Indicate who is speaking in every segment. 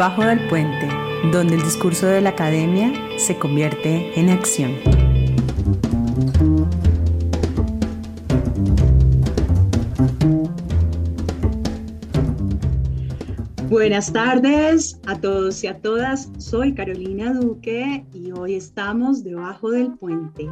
Speaker 1: Debajo del puente, donde el discurso de la academia se convierte en acción. Buenas tardes a todos y a todas. Soy Carolina Duque y hoy estamos debajo del puente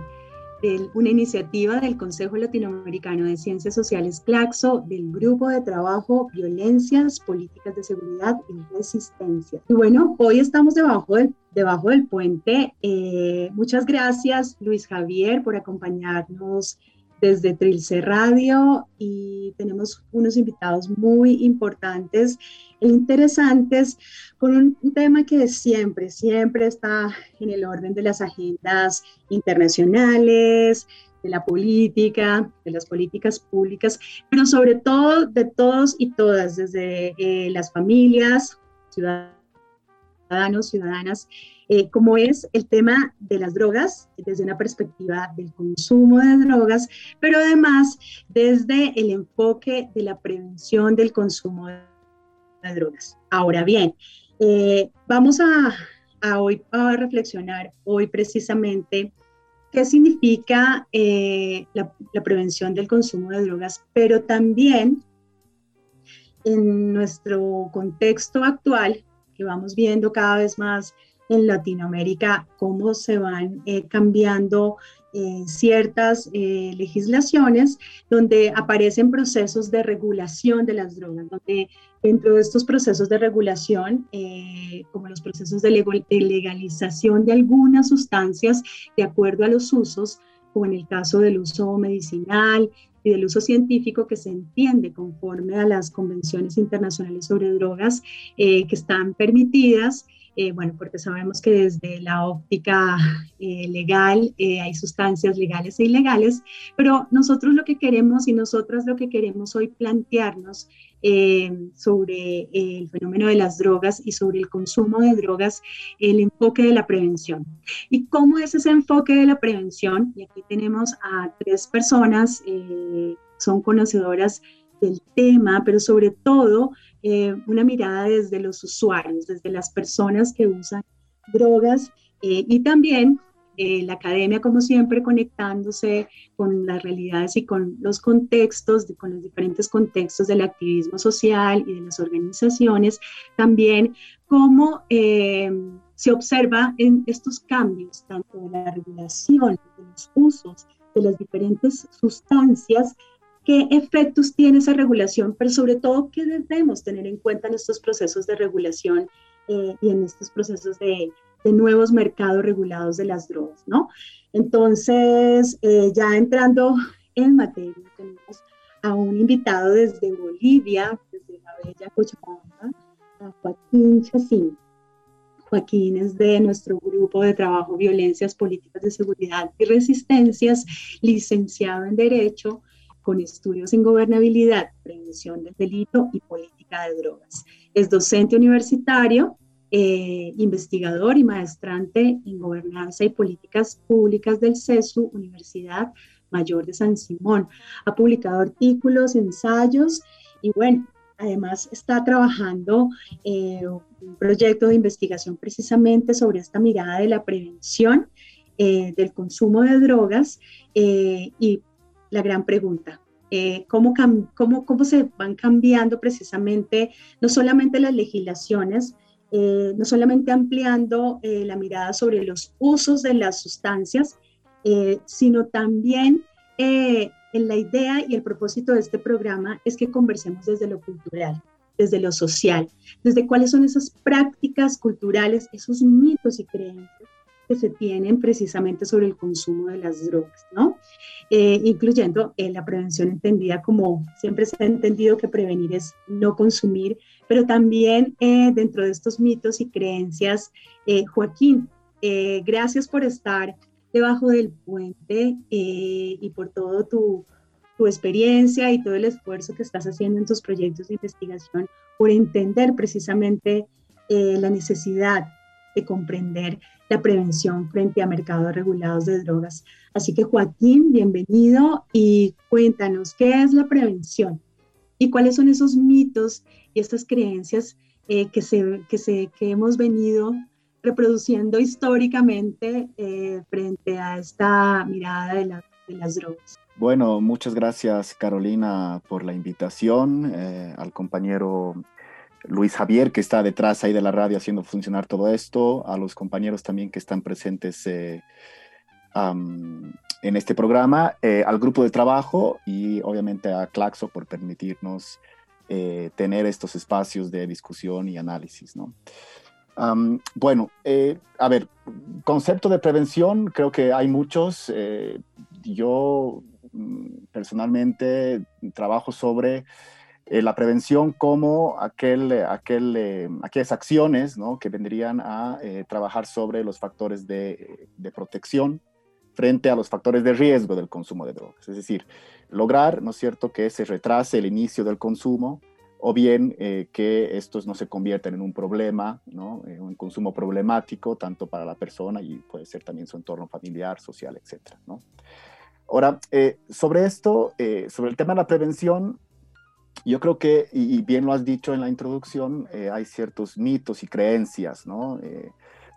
Speaker 1: de una iniciativa del Consejo Latinoamericano de Ciencias Sociales CLACSO del Grupo de Trabajo Violencias, Políticas de Seguridad y Resistencia. Y bueno, hoy estamos debajo del, debajo del puente. Eh, muchas gracias, Luis Javier, por acompañarnos desde Trilce Radio y tenemos unos invitados muy importantes e interesantes con un tema que siempre, siempre está en el orden de las agendas internacionales, de la política, de las políticas públicas, pero sobre todo de todos y todas, desde eh, las familias, ciudadanos, ciudadanas eh, como es el tema de las drogas desde una perspectiva del consumo de drogas, pero además desde el enfoque de la prevención del consumo de drogas. Ahora bien, eh, vamos a, hoy a reflexionar hoy precisamente qué significa eh, la, la prevención del consumo de drogas, pero también en nuestro contexto actual, que vamos viendo cada vez más en Latinoamérica, cómo se van eh, cambiando eh, ciertas eh, legislaciones donde aparecen procesos de regulación de las drogas, donde dentro de estos procesos de regulación, como los procesos de, de legalización de algunas sustancias de acuerdo a los usos, como en el caso del uso medicinal, y del uso científico que se entiende conforme a las convenciones internacionales sobre drogas que están permitidas eh, bueno, porque sabemos que desde la óptica eh, legal eh, hay sustancias legales e ilegales, pero nosotros lo que queremos y nosotras lo que queremos hoy plantearnos sobre el fenómeno de las drogas y sobre el consumo de drogas, el enfoque de la prevención. ¿Y cómo es ese enfoque de la prevención? Y aquí tenemos a tres personas, son conocedoras del tema, pero sobre todo eh, una mirada desde los usuarios, desde las personas que usan drogas eh, y también eh, la academia, como siempre, conectándose con las realidades y con los contextos, con los diferentes contextos del activismo social y de las organizaciones, también cómo se observa en estos cambios, tanto de la regulación, de los usos de las diferentes sustancias qué efectos tiene esa regulación, pero sobre todo qué debemos tener en cuenta en estos procesos de regulación eh, y en estos procesos de, nuevos mercados regulados de las drogas, ¿no? Entonces, eh, ya entrando en materia, tenemos a un invitado desde Bolivia, desde la bella Cochabamba, a Joaquín Chacín. Joaquín es de nuestro grupo de trabajo Violencias Políticas de Seguridad y Resistencias, licenciado en Derecho, con estudios en gobernabilidad, prevención del delito y política de drogas. Es docente universitario, eh, investigador y maestrante en gobernanza y políticas públicas del CESU, Universidad Mayor de San Simón. Ha publicado artículos, ensayos y bueno, además está trabajando eh, un proyecto de investigación precisamente sobre esta mirada de la prevención eh, del consumo de drogas y la gran pregunta. Eh, cómo, cómo, cómo, se van cambiando precisamente no solamente las legislaciones, eh, no solamente ampliando eh, la mirada sobre los usos de las sustancias, sino también en la idea y el propósito de este programa es que conversemos desde lo cultural, desde lo social, desde cuáles son esas prácticas culturales, esos mitos y creencias que se tienen precisamente sobre el consumo de las drogas, ¿no? Eh, incluyendo eh, la prevención entendida como siempre se ha entendido que prevenir es no consumir, pero también eh, dentro de estos mitos y creencias, Joaquín, gracias por estar debajo del puente y por todo tu, tu experiencia y todo el esfuerzo que estás haciendo en tus proyectos de investigación por entender precisamente la necesidad de comprender la prevención frente a mercados regulados de drogas. Así que Joaquín, bienvenido y cuéntanos qué es la prevención y cuáles son esos mitos y estas creencias eh, que, se, que, se, que hemos venido reproduciendo históricamente eh, frente a esta mirada de, de, las drogas.
Speaker 2: Bueno, muchas gracias Carolina por la invitación, eh, al compañero Luis Javier que está detrás ahí de la radio haciendo funcionar todo esto, a los compañeros también que están presentes en este programa, al grupo de trabajo y obviamente a Claxo por permitirnos eh, tener estos espacios de discusión y análisis, ¿no? bueno, eh, a ver, concepto de prevención, creo que hay muchos. Eh, yo mm, personalmente trabajo sobre la prevención como aquel, aquel, aquellas acciones que vendrían a trabajar sobre los factores de, protección frente a los factores de riesgo del consumo de drogas. Es decir, lograr, ¿no es cierto?, que se retrase el inicio del consumo o bien eh, que estos no se conviertan en un problema, ¿no? En un consumo problemático tanto para la persona y puede ser también su entorno familiar, social, etc. ¿no? Ahora, eh, sobre esto, eh, sobre el tema de la prevención, yo creo que, y, bien lo has dicho en la introducción, hay ciertos mitos y creencias, ¿no?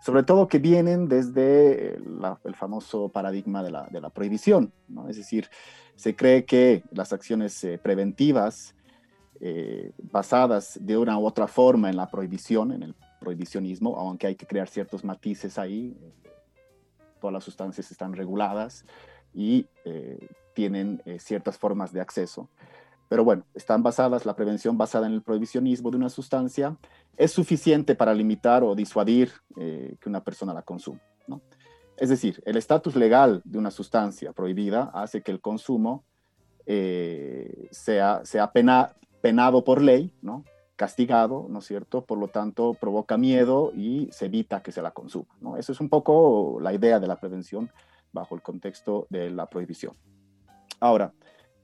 Speaker 2: sobre todo que vienen desde el famoso paradigma de la, de la prohibición, ¿no? Es decir, se cree que las acciones eh, preventivas eh, basadas de una u otra forma en la prohibición, en el prohibicionismo, aunque hay que crear ciertos matices ahí, eh, todas las sustancias están reguladas y tienen ciertas formas de acceso. Pero bueno, están basadas, la prevención basada en el prohibicionismo de una sustancia es suficiente para limitar o disuadir que una persona la consuma. ¿no? Es decir, el estatus legal de una sustancia prohibida hace que el consumo eh, sea, sea penado por ley, ¿no? castigado, ¿no es cierto? Por lo tanto, provoca miedo y se evita que se la consuma. ¿no? Eso es un poco la idea de la prevención bajo el contexto de la prohibición. Ahora,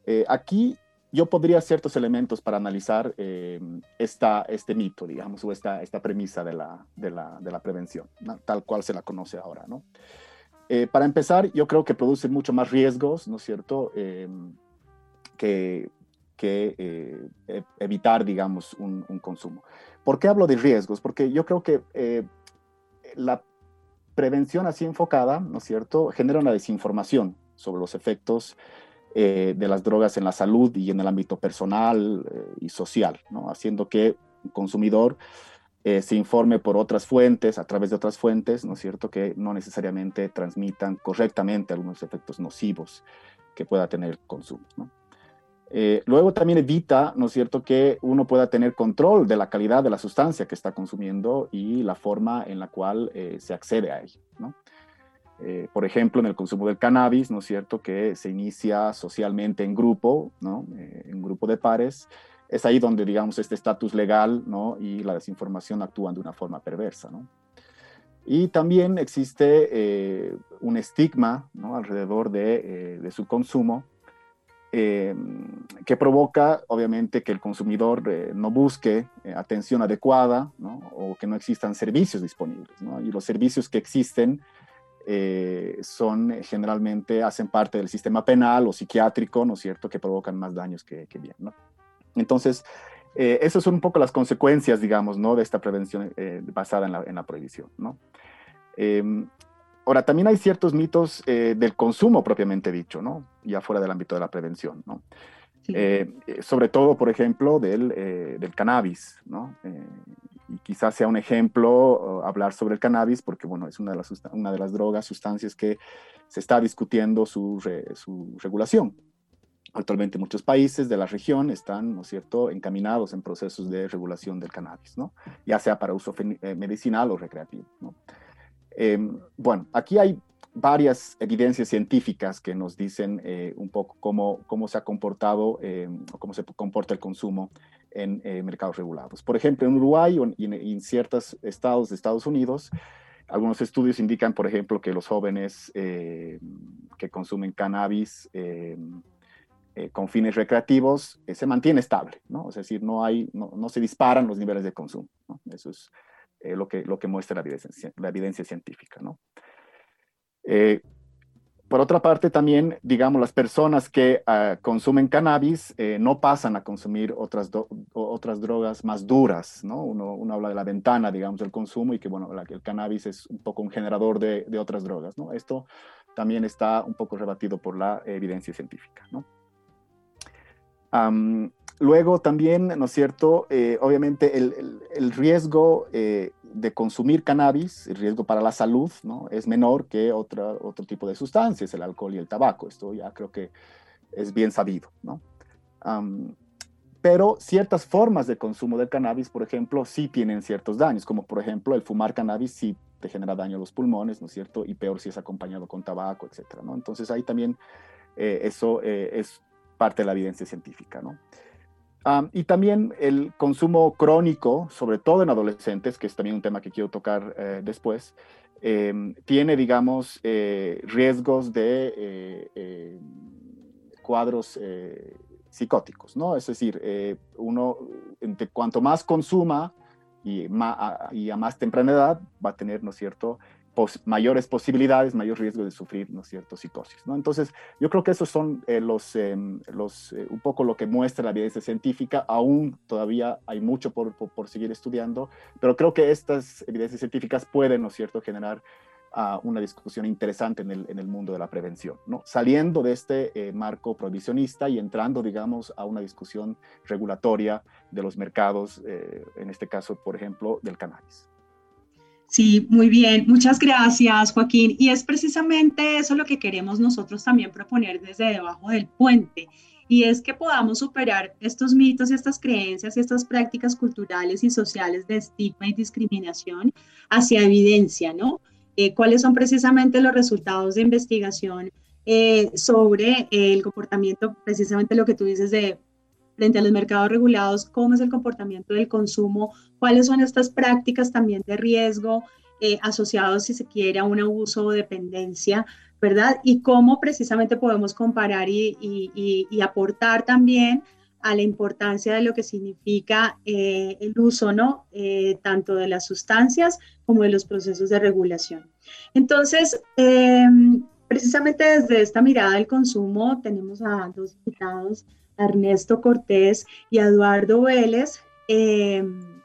Speaker 2: eh, aquí yo podría ciertos elementos para analizar eh, esta, este mito, digamos, o esta, esta premisa de la, de la, de la prevención, tal cual se la conoce ahora, ¿no? Eh, para empezar, yo creo que produce mucho más riesgos, ¿no es cierto?, em, que, que eh, e, evitar, digamos, un, un, consumo. ¿Por qué hablo de riesgos? Porque yo creo que la prevención así enfocada, ¿no es cierto?, genera una desinformación sobre los efectos eh, de las drogas en la salud y en el ámbito personal eh, y social, haciendo que el consumidor eh, se informe por otras fuentes, a través de otras fuentes, ¿no es cierto?, que no necesariamente transmitan correctamente algunos efectos nocivos que pueda tener el consumo. luego también evita, ¿no es cierto?, que uno pueda tener control de la calidad de la sustancia que está consumiendo y la forma en la cual se accede a ella. Eh, por ejemplo, en el consumo del cannabis, ¿no es cierto?, que se inicia socialmente en grupo, ¿no? Eh, en grupo de pares, es ahí donde, digamos, este estatus legal, ¿no? Y la desinformación actúan de una forma perversa, ¿no? Y también existe eh, un estigma, ¿no? Alrededor de, de su consumo, que provoca, obviamente, que el consumidor no busque atención adecuada, ¿no? O que no existan servicios disponibles, ¿no? Y los servicios que existen, eh, son eh, generalmente, hacen parte del sistema penal o psiquiátrico, ¿no es cierto?, que provocan más daños que, bien, ¿no? Entonces, eh, esas son un poco las consecuencias, digamos, ¿no?, de esta prevención basada en la, en la, prohibición, ¿no? Em, ahora, también hay ciertos mitos del consumo propiamente dicho, ¿no?, ya fuera del ámbito de la prevención, ¿no? sobre todo, por ejemplo, del, del cannabis, ¿no? Y quizás sea un ejemplo hablar sobre el cannabis, porque bueno, es una de las, una de las drogas, sustancias que se está discutiendo su, su regulación. Actualmente muchos países de la región están, ¿no es cierto?, encaminados en procesos de regulación del cannabis, ¿no? Ya sea para uso eh, medicinal o recreativo, ¿no? Em, bueno, aquí hay varias evidencias científicas que nos dicen eh, un poco cómo, cómo se ha comportado em, o cómo se comporta el consumo en eh, mercados regulados. Por ejemplo, en Uruguay y en, ciertos estados de Estados Unidos, algunos estudios indican, por ejemplo, que los jóvenes eh, que consumen cannabis con fines recreativos se mantiene estable, ¿no? Es decir, no, hay, no, no se disparan los niveles de consumo. ¿no? Eso es lo, que, lo que muestra la evidencia, la evidencia científica, ¿no? Por otra parte, también, digamos, las personas que ah, consumen cannabis eh, no pasan a consumir otras, otras drogas más duras, ¿no? Uno, uno, habla de la ventana, digamos, del consumo y que, bueno, el cannabis es un poco un generador de, de, otras drogas, ¿no? Esto también está un poco rebatido por la evidencia científica, ¿no? luego también, ¿no es cierto? Eh, obviamente el, el, riesgo eh, de consumir cannabis, el riesgo para la salud, ¿no? Es menor que otra, otro tipo de sustancias, el alcohol y el tabaco. Esto ya creo que es bien sabido, ¿no? pero ciertas formas de consumo del cannabis, por ejemplo, sí tienen ciertos daños, como por ejemplo el fumar cannabis sí te genera daño a los pulmones, ¿no es cierto? Y peor si es acompañado con tabaco, etcétera, ¿no? Entonces ahí también eh, eso eh, es parte de la evidencia científica, ¿no? Y también el consumo crónico, sobre todo en adolescentes, que es también un tema que quiero tocar eh, después, em, tiene, digamos, eh, riesgos de eh, cuadros psicóticos, ¿no? Es decir, uno, cuanto más consuma y, y a más temprana edad, va a tener, ¿no es cierto?, mayores posibilidades, mayor riesgo de sufrir, ¿no cierto?, psicosis, ¿no? Entonces, yo creo que esos son eh, los, em, eh, un poco lo que muestra la evidencia científica, aún todavía hay mucho por, por, seguir estudiando, pero creo que estas evidencias científicas pueden, ¿no cierto?, generar uh, una discusión interesante en el, en el, mundo de la prevención, ¿no? Saliendo de este eh, marco prohibicionista y entrando, digamos, a una discusión regulatoria de los mercados, en este caso, por ejemplo, del cannabis.
Speaker 1: Sí, muy bien. Muchas gracias, Joaquín. Y es precisamente eso lo que queremos nosotros también proponer desde debajo del puente. Y es que podamos superar estos mitos y estas creencias y estas prácticas culturales y sociales de estigma y discriminación hacia evidencia, ¿no? Eh, ¿Cuáles son precisamente los resultados de investigación eh, sobre el comportamiento, precisamente lo que tú dices de frente a los mercados regulados, cómo es el comportamiento del consumo, cuáles son estas prácticas también de riesgo eh, asociados, si se quiere, a un abuso o dependencia, ¿verdad? Y cómo precisamente podemos comparar y, aportar también a la importancia de lo que significa eh, el uso, ¿no? Eh, tanto de las sustancias como de los procesos de regulación. Entonces, em, precisamente desde esta mirada del consumo, tenemos a dos invitados Ernesto Cortés y Eduardo Vélez, eh,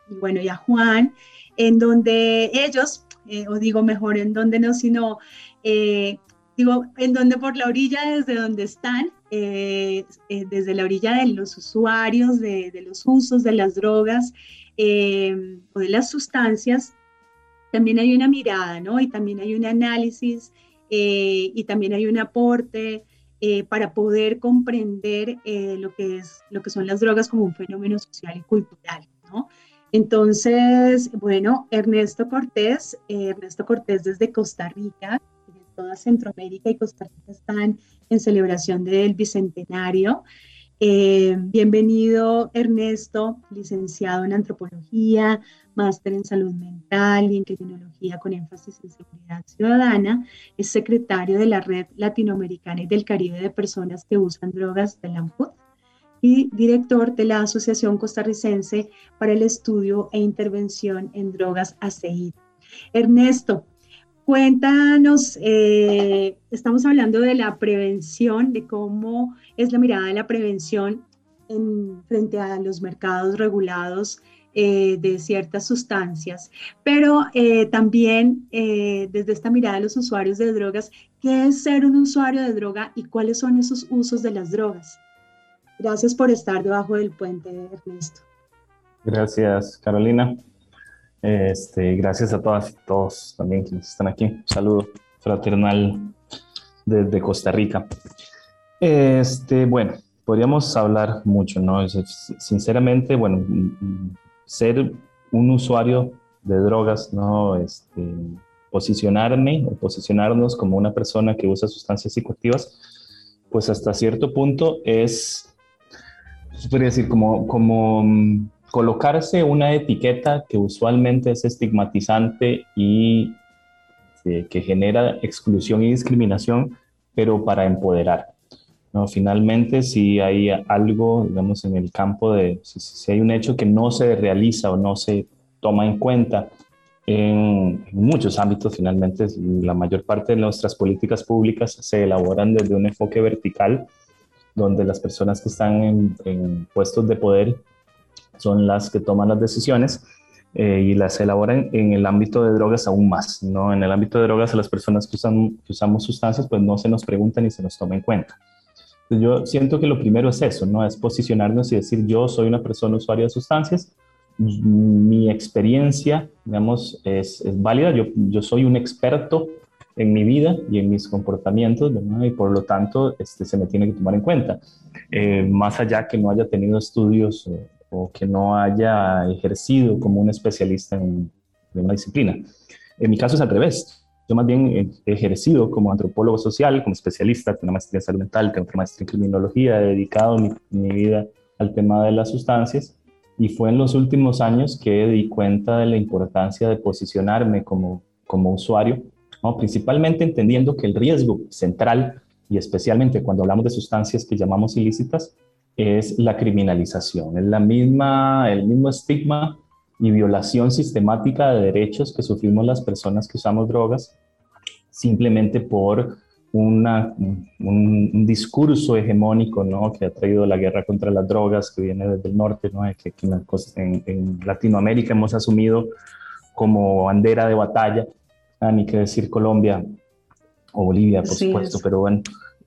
Speaker 1: y bueno, y a Juan, en donde ellos, eh, o digo mejor en donde no, sino, eh, digo, en donde por la orilla desde donde están, desde la orilla de los usuarios, de, de los usos de las drogas o de las sustancias, también hay una mirada, ¿no? Y también hay un análisis y también hay un aporte eh, para poder comprender eh, lo, que es, lo que son las drogas como un fenómeno social y cultural, ¿no? Entonces, bueno, Ernesto Cortés, eh, Ernesto Cortés desde Costa Rica, toda Centroamérica y Costa Rica están en celebración del Bicentenario. Bienvenido, Ernesto, licenciado en antropología, máster en salud mental y en criminología con énfasis en seguridad ciudadana. Es secretario de la Red Latinoamericana y del Caribe de Personas que Usan Drogas de la y director de la Asociación Costarricense para el Estudio e Intervención en Drogas ACEID. Ernesto, cuéntanos, eh, estamos hablando de la prevención, de cómo es la mirada de la prevención en, frente a los mercados regulados eh, de ciertas sustancias, pero eh, también desde esta mirada de los usuarios de drogas, ¿qué es ser un usuario de droga y cuáles son esos usos de las drogas? Gracias por estar debajo del puente, Ernesto.
Speaker 3: Gracias, Carolina. Este, gracias a todas y todos también quienes están aquí. Un saludo fraternal desde Costa Rica. Este, bueno, podríamos hablar mucho, ¿no? Sinceramente, bueno, ser un usuario de drogas, ¿no? Este, posicionarme o posicionarnos como una persona que usa sustancias psicoactivas, pues hasta cierto punto es, se podría decir, como, como mm, colocarse una etiqueta que usualmente es estigmatizante y eh, que genera exclusión y discriminación, pero para empoderar. No, finalmente, si hay algo, digamos, en el campo de, si, hay un hecho que no se realiza o no se toma en cuenta en, muchos ámbitos. Finalmente, la mayor parte de nuestras políticas públicas se elaboran desde un enfoque vertical, donde las personas que están en, puestos de poder son las que toman las decisiones eh, y las elaboran en el ámbito de drogas aún más. ¿no? En el ámbito de drogas, a las personas que, usan, que usamos sustancias, pues no se nos pregunta ni se nos toma en cuenta. yo siento que lo primero es eso, ¿no? Es posicionarnos y decir, yo soy una persona usuaria de sustancias, mi experiencia, digamos, es, es válida, yo, yo soy un experto en mi vida y en mis comportamientos, y por lo tanto este, se me tiene que tomar en cuenta. Eh, más allá que no haya tenido estudios o, que no haya ejercido como un especialista en, una disciplina. En mi caso es al revés. Yo más bien he ejercido como antropólogo social, como especialista, tengo una maestría en salud mental, tengo otra maestría en criminología, he dedicado mi, vida al tema de las sustancias y fue en los últimos años que di cuenta de la importancia de posicionarme como, como usuario principalmente entendiendo que el riesgo central, y especialmente cuando hablamos de sustancias que llamamos ilícitas, es la criminalización, es la misma, el mismo estigma y violación sistemática de derechos que sufrimos las personas que usamos drogas simplemente por una, un, discurso hegemónico ¿no? que ha traído la guerra contra las drogas, que viene desde el norte, ¿no? que, en, en Latinoamérica hemos asumido como bandera de batalla Ah, ni qué decir Colombia o Bolivia, por supuesto, pero bueno,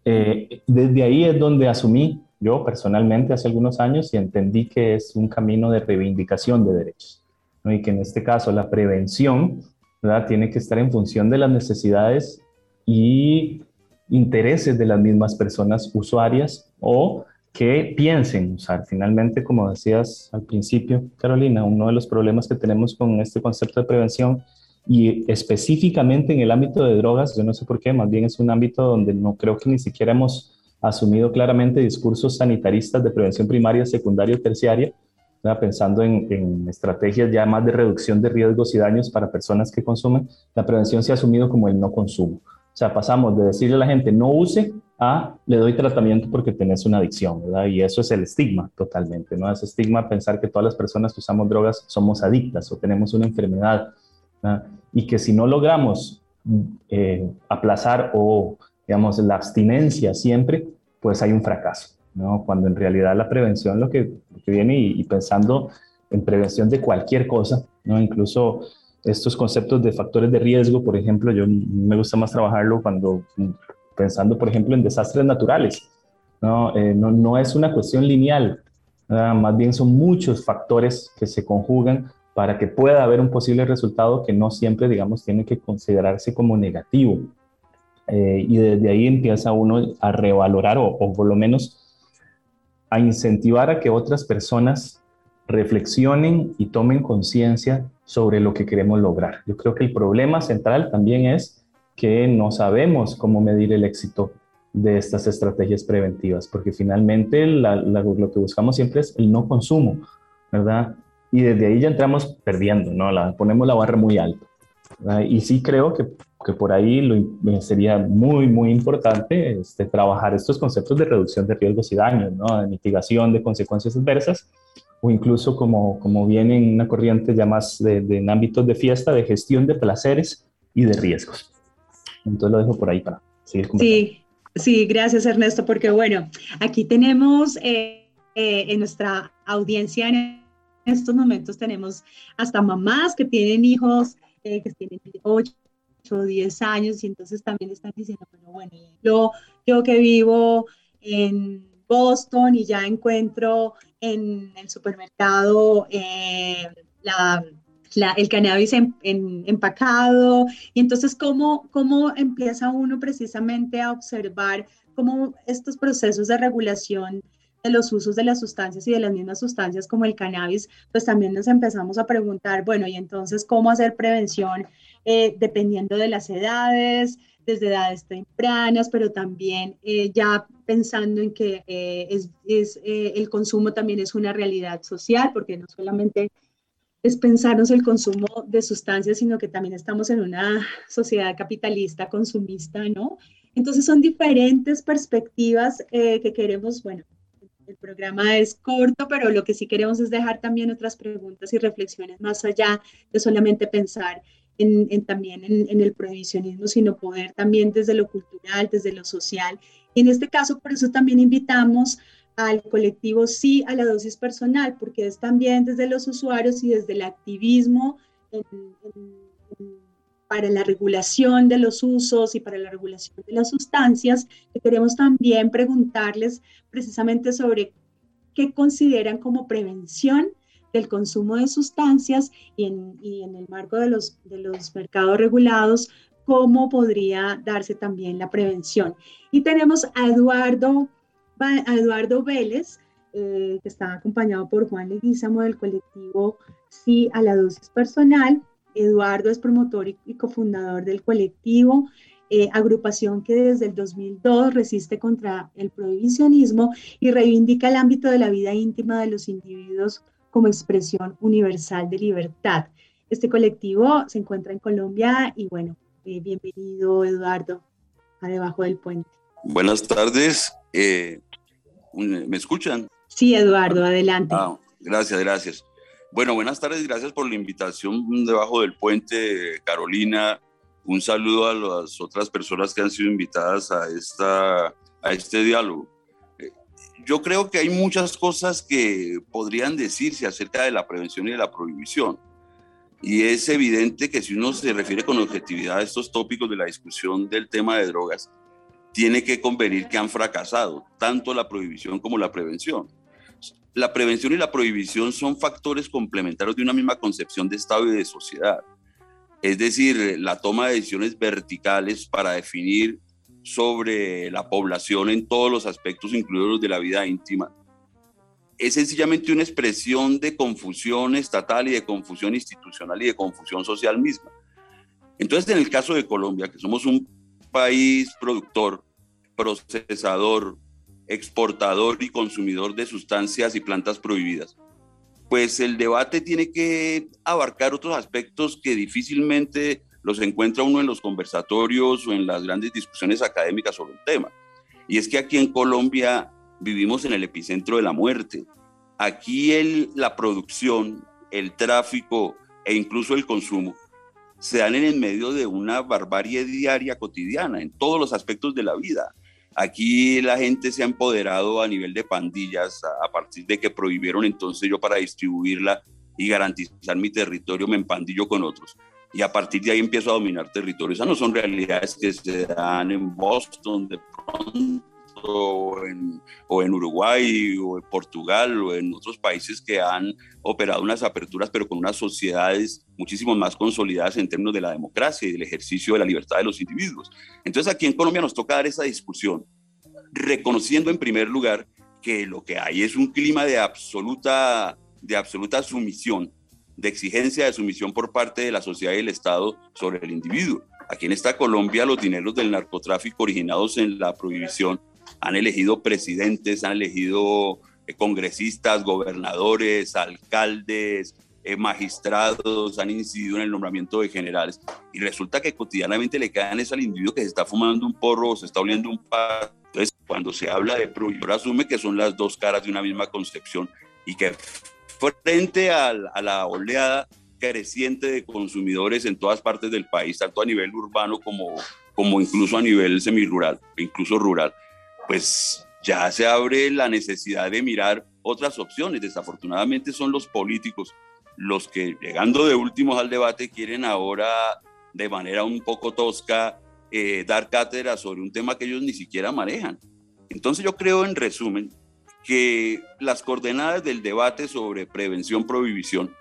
Speaker 3: eh, desde ahí es donde asumí yo personalmente hace algunos años y entendí que es un camino de reivindicación de derechos, ¿no? y que en este caso la prevención ¿verdad? tiene que estar en función de las necesidades y intereses de las mismas personas usuarias o que piensen usar. Finalmente, como decías al principio, Carolina, uno de los problemas que tenemos con este concepto de prevención y específicamente en el ámbito de drogas, yo no sé por qué, más bien es un ámbito donde no creo que ni siquiera hemos asumido claramente discursos sanitaristas de prevención primaria, secundaria o terciaria, pensando en, en, estrategias ya más de reducción de riesgos y daños para personas que consumen, la prevención se ha asumido como el no consumo. O sea, pasamos de decirle a la gente no use a le doy tratamiento porque tenés una adicción, ¿verdad? Y eso es el estigma totalmente, ¿no? Ese estigma pensar que todas las personas que usamos drogas somos adictas o tenemos una enfermedad y que si no logramos eh, aplazar o, digamos, la abstinencia siempre, pues hay un fracaso, ¿no? Cuando en realidad la prevención lo que, viene y, pensando en prevención de cualquier cosa, ¿no? Incluso estos conceptos de factores de riesgo, por ejemplo, yo me gusta más trabajarlo cuando pensando, por ejemplo, en desastres naturales, ¿no? Eh, no, no, es una cuestión lineal, más bien son muchos factores que se conjugan para que pueda haber un posible resultado que no siempre, digamos, tiene que considerarse como negativo. Eh, y desde ahí empieza uno a revalorar o, por lo menos a incentivar a que otras personas reflexionen y tomen conciencia sobre lo que queremos lograr. Yo creo que el problema central también es que no sabemos cómo medir el éxito de estas estrategias preventivas, porque finalmente lo que buscamos siempre es el no consumo, ¿verdad? y desde ahí ya entramos perdiendo, ¿no? La, ponemos la barra muy alta. Y sí creo que, que por ahí lo, sería muy, muy importante este, trabajar estos conceptos de reducción de riesgos y daños, ¿no? De mitigación de consecuencias adversas, o incluso como, como viene en una corriente ya más de, en ámbitos de fiesta, de gestión de placeres y de riesgos. Entonces lo dejo por ahí para seguir
Speaker 1: Sí, sí, gracias Ernesto, porque bueno, aquí tenemos eh, eh, en nuestra audiencia en estos momentos tenemos hasta mamás que tienen hijos que tienen 8 o 10 años y entonces también están diciendo, pero bueno, yo, yo que vivo en Boston y ya encuentro en el supermercado eh, el cannabis empacado. Y entonces, ¿cómo, ¿cómo empieza uno precisamente a observar cómo estos procesos de regulación de los usos de las sustancias y de las mismas sustancias como el cannabis, pues también nos empezamos a preguntar, bueno, y entonces, ¿cómo hacer prevención eh, dependiendo de las edades? desde edades tempranas, pero también eh, ya pensando en que eh, es, es el consumo también es una realidad social, porque no solamente es pensarnos el consumo de sustancias, sino que también estamos en una sociedad capitalista, consumista, ¿no? Entonces son diferentes perspectivas que queremos, bueno, el programa es corto, pero lo que sí queremos es dejar también otras preguntas y reflexiones más allá de solamente pensar en, también en, el prohibicionismo, sino poder también desde lo cultural, desde lo social. En este caso, por eso también invitamos al colectivo Sí a la dosis personal, porque es también desde los usuarios y desde el activismo para la regulación de los usos y para la regulación de las sustancias, que queremos también preguntarles precisamente sobre qué consideran como prevención del consumo de sustancias y en, el marco de los, de los mercados regulados, cómo podría darse también la prevención. Y tenemos a Eduardo, a Eduardo Vélez, eh, que está acompañado por Juan Leguizamo del colectivo Sí a la dosis personal. Eduardo es promotor y, cofundador del colectivo, eh, agrupación que desde el 2002 resiste contra el prohibicionismo y reivindica el ámbito de la vida íntima de los individuos como expresión universal de libertad. Este colectivo se encuentra en Colombia y bueno, eh, bienvenido Eduardo a Debajo del Puente.
Speaker 4: Buenas tardes, eh, ¿me escuchan?
Speaker 1: Sí, Eduardo, adelante. Ah,
Speaker 4: gracias, gracias. Bueno, buenas tardes, gracias por la invitación debajo del puente, Carolina. Un saludo a las otras personas que han sido invitadas a, esta, a este diálogo yo creo que hay muchas cosas que podrían decirse acerca de la prevención y de la prohibición. Y es evidente que si uno se refiere con objetividad a estos tópicos de la discusión del tema de drogas, tiene que convenir que han fracasado, tanto la prohibición como la prevención. La prevención y la prohibición son factores complementarios de una misma concepción de Estado y de sociedad. Es decir, la toma de decisiones verticales para definir sobre la población en todos los aspectos, incluidos los de la vida íntima, es sencillamente una expresión de confusión estatal y de confusión institucional y de confusión social misma. Entonces, en el caso de Colombia, que somos un país productor, procesador, exportador y consumidor de sustancias y plantas prohibidas, pues el debate tiene que abarcar otros aspectos que difícilmente los encuentra uno en los conversatorios o en las grandes discusiones académicas sobre el tema. Y es que aquí en Colombia vivimos en el epicentro de la muerte. Aquí el, la producción, el tráfico e incluso el consumo se dan en el medio de una barbarie diaria cotidiana en todos los aspectos de la vida. Aquí la gente se ha empoderado a nivel de pandillas a, partir de que prohibieron entonces yo para distribuirla y garantizar mi territorio me empandillo con otros y a partir de ahí empiezo a dominar territorios. Esas no son realidades que se dan en Boston de pronto, o en, o en, Uruguay, o en Portugal, o en otros países que han operado unas aperturas, pero con unas sociedades muchísimo más consolidadas en términos de la democracia y del ejercicio de la libertad de los individuos. Entonces aquí en Colombia nos toca dar esa discusión, reconociendo en primer lugar que lo que hay es un clima de absoluta, de absoluta sumisión de exigencia de sumisión por parte de la sociedad y el Estado sobre el individuo. Aquí en esta Colombia los dineros del narcotráfico originados en la prohibición han elegido presidentes, han elegido eh, congresistas, gobernadores, alcaldes, eh, magistrados, han incidido en el nombramiento de generales y resulta que cotidianamente le caen eso al individuo que se está fumando un porro se está oliendo un par. Entonces, cuando se habla de prohibir, asume que son las dos caras de una misma concepción y que frente a, la oleada creciente de consumidores en todas partes del país, tanto a nivel urbano como, como incluso a nivel semirural, incluso rural, pues ya se abre la necesidad de mirar otras opciones. Desafortunadamente son los políticos los que, llegando de últimos al debate, quieren ahora de manera un poco tosca eh, dar cátedra sobre un tema que ellos ni siquiera manejan. Entonces yo creo, en resumen, que las coordenadas del debate sobre prevención-prohibición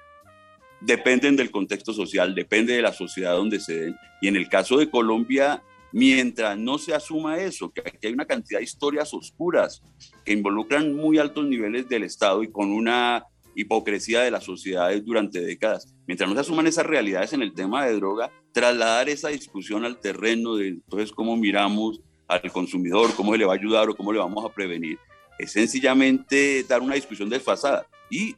Speaker 4: dependen del contexto social, depende de la sociedad donde se den. Y en el caso de Colombia, mientras no se asuma eso, que aquí hay una cantidad de historias oscuras que involucran muy altos niveles del Estado y con una hipocresía de las sociedades durante décadas. Mientras no se asuman esas realidades en el tema de droga, trasladar esa discusión al terreno de entonces cómo miramos al consumidor, cómo se le va a ayudar o cómo le vamos a prevenir, es sencillamente dar una discusión desfasada. Y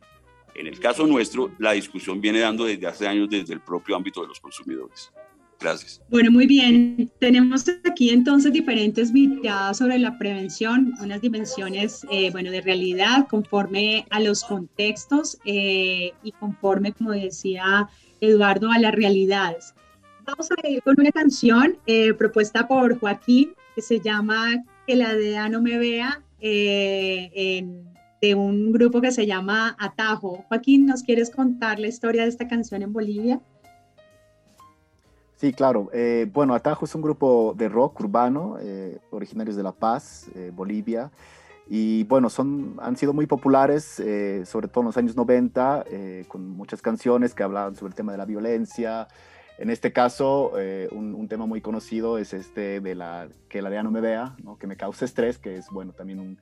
Speaker 4: en el caso nuestro, la discusión viene dando desde hace años desde el propio ámbito de los consumidores. Gracias.
Speaker 5: Bueno, muy bien. Tenemos aquí entonces diferentes miradas sobre la prevención, unas dimensiones, eh, bueno, de realidad conforme a los contextos eh, y conforme, como decía Eduardo, a las realidades. Vamos a ir con una canción eh, propuesta por Joaquín que se llama Que la DEA no me vea, de un grupo que se llama Atajo. Joaquín, ¿nos quieres contar la historia de esta canción en Bolivia?
Speaker 2: Sí, claro. Eh, bueno, Atajo es un grupo de rock urbano, eh, originarios de La Paz, eh, Bolivia. Y bueno, son, han sido muy populares, sobre todo en los años 90, con muchas canciones que hablaban sobre el tema de la violencia. En este caso, un, tema muy conocido es este de la que la DEA no me vea, ¿no? que me causa estrés, que es bueno también un,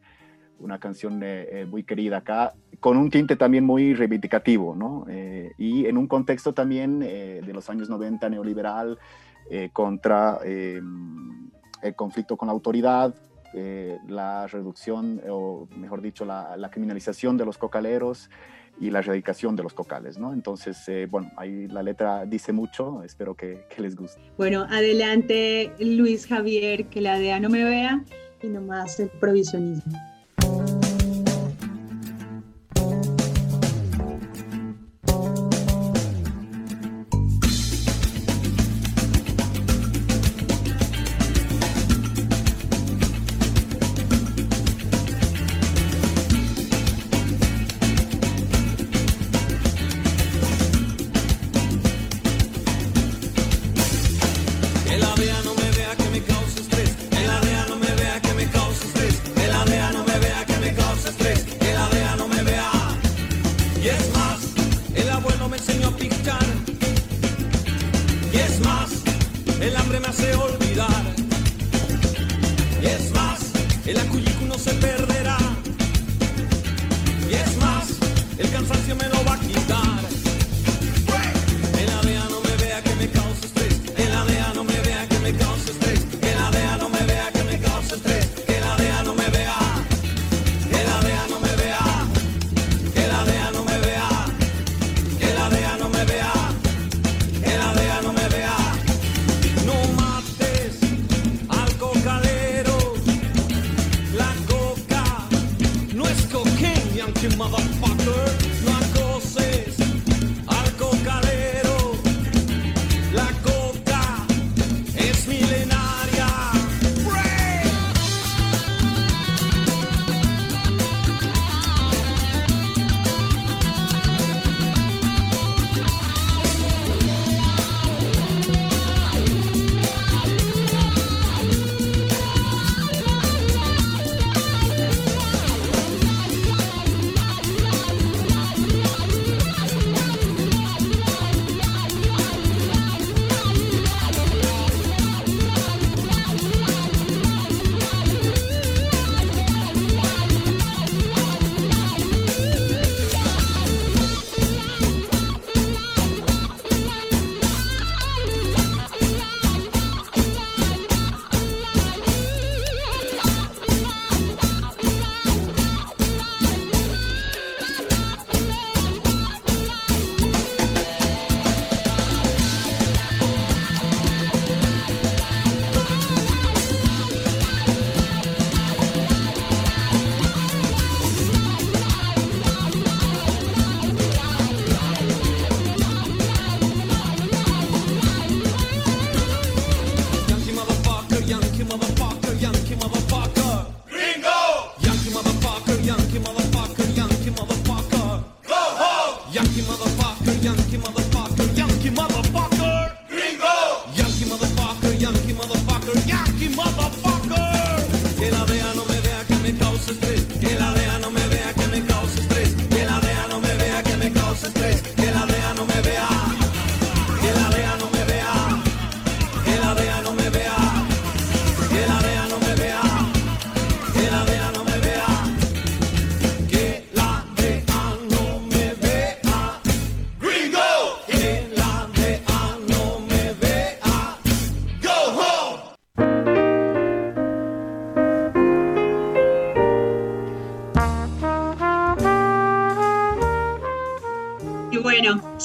Speaker 2: una canción eh, eh, muy querida acá, con un tinte también muy reivindicativo, ¿no? Eh, y en un contexto también de los años 90 neoliberal, contra em, el conflicto con la autoridad, la reducción, o mejor dicho, la, la, criminalización de los cocaleros y la erradicación de los cocales, ¿no? Entonces, bueno, ahí la letra dice mucho, espero que, que les guste.
Speaker 5: Bueno, adelante Luis Javier, que la DEA no me vea y nomás el provisionismo.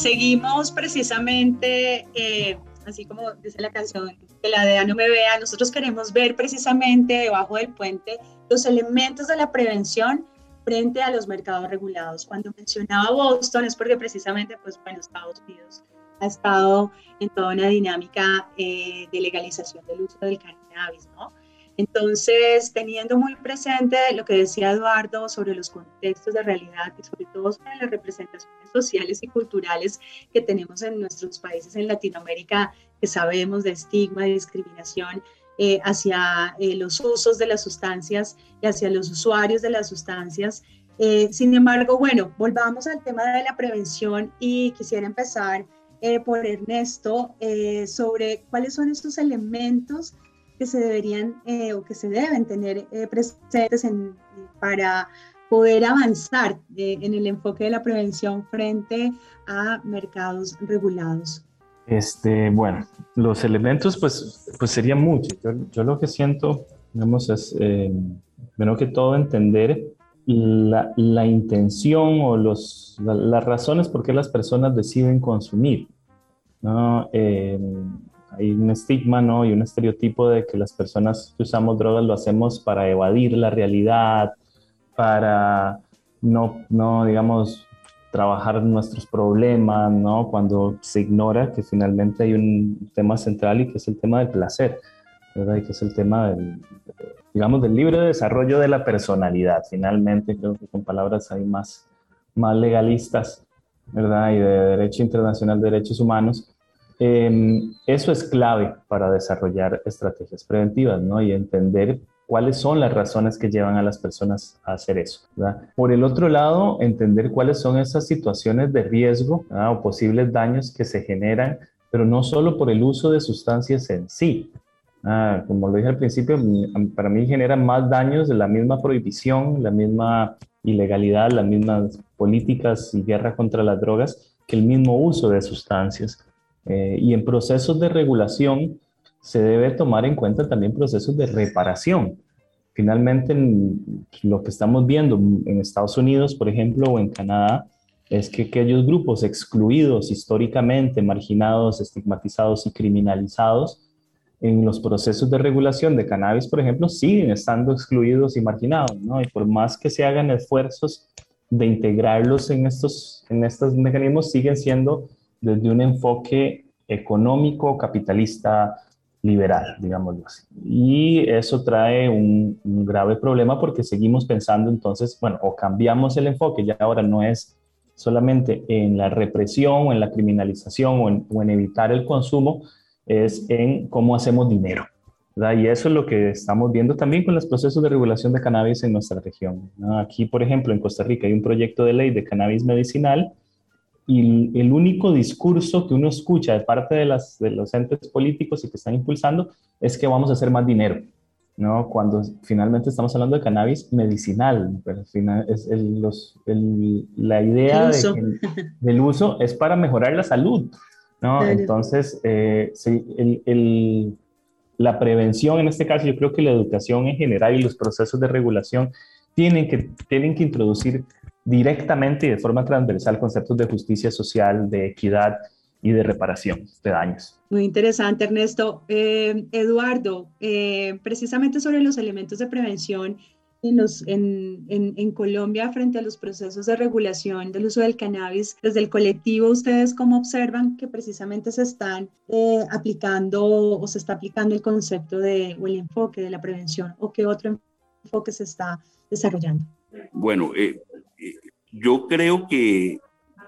Speaker 5: Seguimos precisamente eh,
Speaker 1: así como dice la canción, que la DEA no me vea, nosotros queremos ver precisamente debajo del puente los elementos de la prevención frente a los mercados regulados. Cuando mencionaba Boston es porque precisamente, pues bueno, Estados Unidos ha estado en toda una dinámica eh, de legalización del uso del cannabis, ¿no? Entonces, teniendo muy presente lo que decía Eduardo sobre los contextos de realidad y sobre todo sobre las representaciones sociales y culturales que tenemos en nuestros países en Latinoamérica, que sabemos de estigma, de discriminación eh, hacia eh, los usos de las sustancias y hacia los usuarios de las sustancias. Eh, sin embargo, bueno, volvamos al tema de la prevención y quisiera empezar por Ernesto sobre cuáles son estos elementos que se deberían eh, o que se deben tener eh, presentes para poder avanzar eh, en el enfoque de la prevención frente a mercados regulados?
Speaker 3: Este, bueno, los elementos pues, pues serían muchos. Yo, lo que siento, digamos, es, primero que todo, entender la, la intención o los, las razones por qué las personas deciden consumir. ¿no? Hay un estigma ¿no? y un estereotipo de que las personas que usamos drogas lo hacemos para evadir la realidad, para no, no digamos, trabajar nuestros problemas, ¿no? Cuando se ignora que finalmente hay un tema central y que es el tema del placer, ¿verdad? Y que es el tema del, digamos, del libre desarrollo de la personalidad. Finalmente, creo que con palabras ahí más, más legalistas, ¿verdad? Y de derecho internacional de derechos humanos, Em, eso es clave para desarrollar estrategias preventivas, ¿no? Y entender cuáles son las razones que llevan a las personas a hacer eso. Por el otro lado, entender cuáles son esas situaciones de riesgo o posibles daños que se generan, pero no solo por el uso de sustancias en sí. Ah, como lo dije al principio, para mí generan más daños de la misma prohibición, la misma ilegalidad, las mismas políticas y guerra contra las drogas que el mismo uso de sustancias. Eh, y en procesos de regulación se debe tomar en cuenta también procesos de reparación. Finalmente, lo que estamos viendo en Estados Unidos, por ejemplo, o en Canadá, es que aquellos grupos excluidos históricamente, marginados, estigmatizados y criminalizados, en los procesos de regulación de cannabis, por ejemplo, siguen estando excluidos y marginados, ¿no? Y por más que se hagan esfuerzos de integrarlos en estos, en estos mecanismos, siguen siendo desde un enfoque económico, capitalista, liberal, digámoslo así. Y eso trae un, grave problema porque seguimos pensando entonces, bueno, o cambiamos el enfoque, ya ahora no es solamente en la represión o en la criminalización o en, evitar el consumo, es en cómo hacemos dinero. Y eso es lo que estamos viendo también con los procesos de regulación de cannabis en nuestra región. Aquí, por ejemplo, en Costa Rica hay un proyecto de ley de cannabis medicinal y el único discurso que uno escucha de parte de, las, de los entes políticos y que están impulsando es que vamos a hacer más dinero, ¿no? Cuando finalmente estamos hablando de cannabis medicinal, pero al final es el, los, el, la idea de del uso es para mejorar la salud, ¿no? Entonces, eh, sí, el, la prevención en este caso, yo creo que la educación en general y los procesos de regulación tienen que, tienen que introducir directamente y de forma transversal conceptos de justicia social, de equidad y de reparación de daños.
Speaker 1: Muy interesante, Ernesto. Eh, Eduardo, eh, precisamente sobre los elementos de prevención en, los, en, en, Colombia frente a los procesos de regulación del uso del cannabis, desde el colectivo, ¿ustedes cómo observan que precisamente se están eh, aplicando o se está aplicando el concepto de, o el enfoque de la prevención o qué otro enfoque se está desarrollando?
Speaker 4: Bueno, eh, yo creo que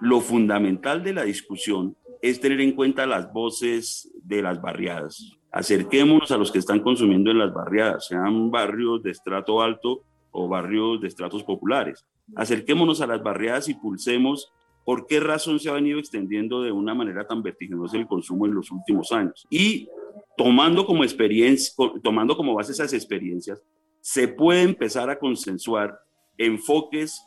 Speaker 4: lo fundamental de la discusión es tener en cuenta las voces de las barriadas. Acerquémonos a los que están consumiendo en las barriadas, sean barrios de estrato alto o barrios de estratos populares. Acerquémonos a las barriadas y pulsemos por qué razón se ha venido extendiendo de una manera tan vertiginosa el consumo en los últimos años. Y tomando como experiencia, tomando como base esas experiencias, se puede empezar a consensuar enfoques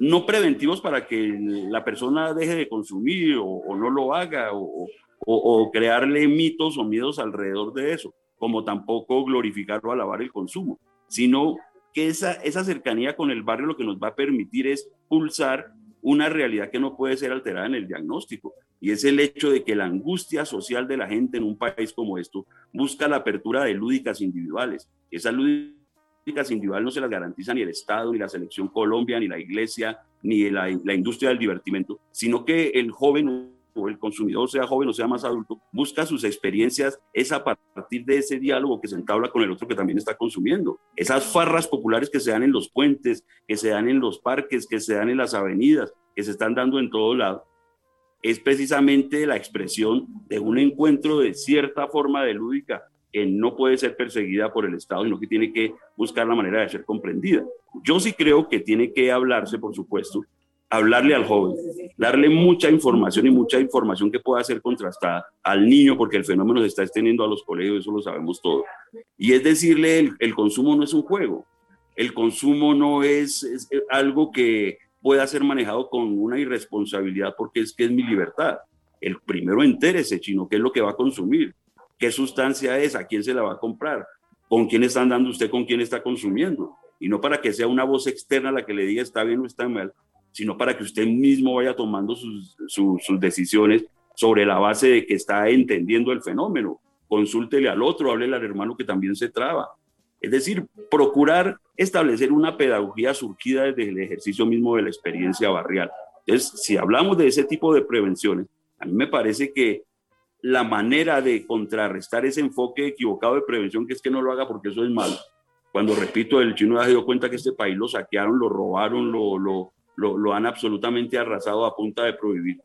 Speaker 4: no preventivos para que la persona deje de consumir o, no lo haga o, crearle mitos o miedos alrededor de eso, como tampoco glorificar o alabar el consumo, sino que esa, esa cercanía con el barrio lo que nos va a permitir es pulsar una realidad que no puede ser alterada en el diagnóstico, y es el hecho de que la angustia social de la gente en un país como esto busca la apertura de lúdicas individuales. Esas individuales no se las garantiza ni el Estado, ni la Selección Colombia, ni la Iglesia, ni la, la industria del divertimento, sino que el joven o el consumidor, sea joven o sea más adulto, busca sus experiencias, es a partir de ese diálogo que se entabla con el otro que también está consumiendo. Esas farras populares que se dan en los puentes, que se dan en los parques, que se dan en las avenidas, que se están dando en todo lado, es precisamente la expresión de un encuentro de cierta forma de lúdica que no puede ser perseguida por el Estado, sino que tiene que buscar la manera de ser comprendida. Yo sí creo que tiene que hablarse, por supuesto, hablarle al joven, darle mucha información y mucha información que pueda ser contrastada al niño, porque el fenómeno se está extendiendo a los colegios, eso lo sabemos todo. Y es decirle, el, consumo no es un juego, el consumo no es, es, algo que pueda ser manejado con una irresponsabilidad porque es que es mi libertad. El primero entérese, chino, qué es lo que va a consumir, qué sustancia es, a quién se la va a comprar, con quién está andando usted, con quién está consumiendo. Y no para que sea una voz externa la que le diga está bien o está mal, sino para que usted mismo vaya tomando sus, sus, decisiones sobre la base de que está entendiendo el fenómeno. Consúltele al otro, háblele al hermano que también se traba. Es decir, procurar establecer una pedagogía surgida desde el ejercicio mismo de la experiencia barrial. Entonces, si hablamos de ese tipo de prevenciones, a mí me parece que la manera de contrarrestar ese enfoque equivocado de prevención, que es que no lo haga porque eso es malo, cuando repito, el chino ya se dio cuenta que este país lo saquearon, lo robaron, lo, lo, lo, han absolutamente arrasado a punta de prohibir.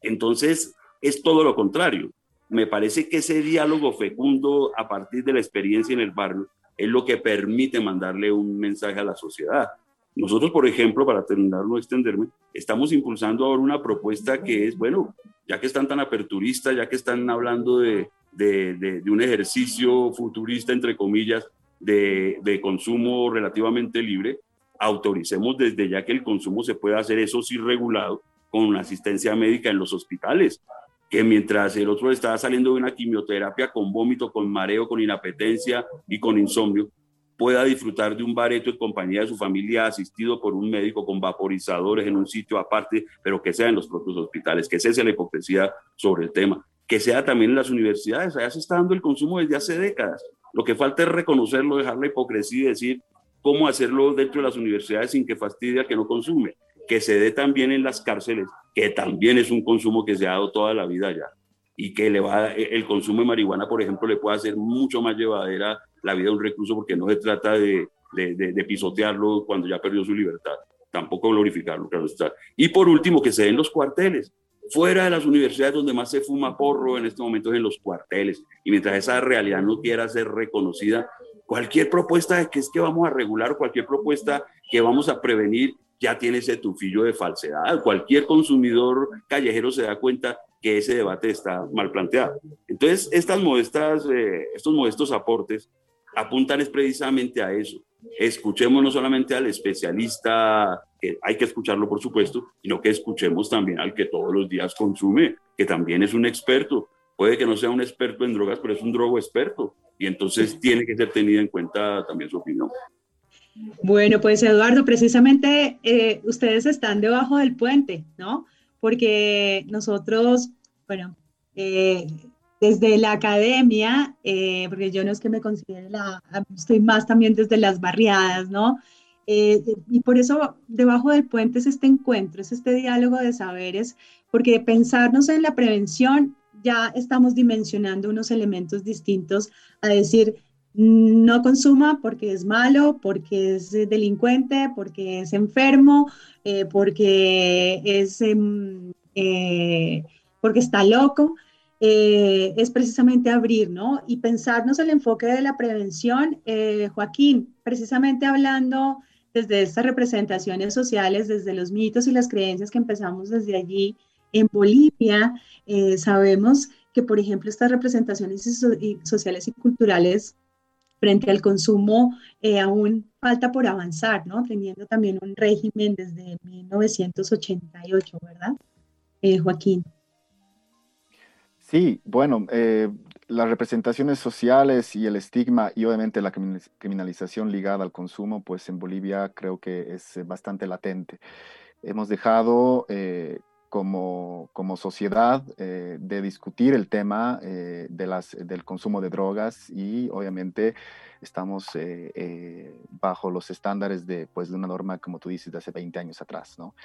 Speaker 4: Entonces, es todo lo contrario. Me parece que ese diálogo fecundo a partir de la experiencia en el barrio es lo que permite mandarle un mensaje a la sociedad. Nosotros, por ejemplo, para terminar, no extenderme, estamos impulsando ahora una propuesta que es, bueno, ya que están tan aperturistas, ya que están hablando de, de, de, un ejercicio futurista, entre comillas, de, de, consumo relativamente libre, autoricemos desde ya que el consumo se pueda hacer, eso sí regulado, con asistencia médica en los hospitales, que mientras el otro está saliendo de una quimioterapia con vómito, con mareo, con inapetencia y con insomnio, pueda disfrutar de un bareto en compañía de su familia, asistido por un médico con vaporizadores en un sitio aparte, pero que sea en los propios hospitales, que cese la hipocresía sobre el tema, que sea también en las universidades, allá se está dando el consumo desde hace décadas. Lo que falta es reconocerlo, dejar la hipocresía y decir, cómo hacerlo dentro de las universidades sin que fastidie a que no consume, que se dé también en las cárceles, que también es un consumo que se ha dado toda la vida ya y que le va, el consumo de marihuana, por ejemplo, le puede hacer mucho más llevadera la vida de un recluso porque no se trata de, de, de, pisotearlo cuando ya perdió su libertad, tampoco glorificarlo, claro está. Y por último, que se den los cuarteles, fuera de las universidades donde más se fuma porro en este momento es en los cuarteles. Y mientras esa realidad no quiera ser reconocida, Cualquier propuesta de que es que vamos a regular, cualquier propuesta que vamos a prevenir, ya tiene ese tufillo de falsedad. Cualquier consumidor callejero se da cuenta que ese debate está mal planteado. Entonces, estas modestas, eh, estos modestos aportes apuntan es precisamente a eso. Escuchemos no solamente al especialista, que hay que escucharlo por supuesto, sino que escuchemos también al que todos los días consume, que también es un experto. Puede que no sea un experto en drogas, pero es un drogo experto y entonces tiene que ser tenida en cuenta también su opinión.
Speaker 1: Bueno, pues Eduardo, precisamente eh, ustedes están debajo del puente, ¿no? Porque nosotros, bueno, eh, desde la academia, eh, porque yo no es que me considere la, estoy más también desde las barriadas, ¿no? y por eso debajo del puente es este encuentro, es este diálogo de saberes, porque pensarnos en la prevención ya estamos dimensionando unos elementos distintos a decir, no consuma porque es malo, porque es delincuente, porque es enfermo, eh, porque, es, em, eh, porque está loco. Eh, es precisamente abrir, ¿no? Y pensarnos el enfoque de la prevención. Joaquín, precisamente hablando desde estas representaciones sociales, desde los mitos y las creencias que empezamos desde allí, en Bolivia eh, sabemos que, por ejemplo, estas representaciones sociales y culturales frente al consumo eh, aún falta por avanzar, ¿no? Teniendo también un régimen desde 1988, ¿verdad, eh, Joaquín?
Speaker 2: Sí, bueno, las representaciones sociales y el estigma y obviamente la criminalización ligada al consumo, pues en Bolivia creo que es bastante latente. hemos dejado eh, como, como, sociedad eh, de discutir el tema de las, del consumo de drogas y obviamente estamos bajo los estándares de, pues, de una norma, como tú dices, de hace 20 años atrás. ¿no?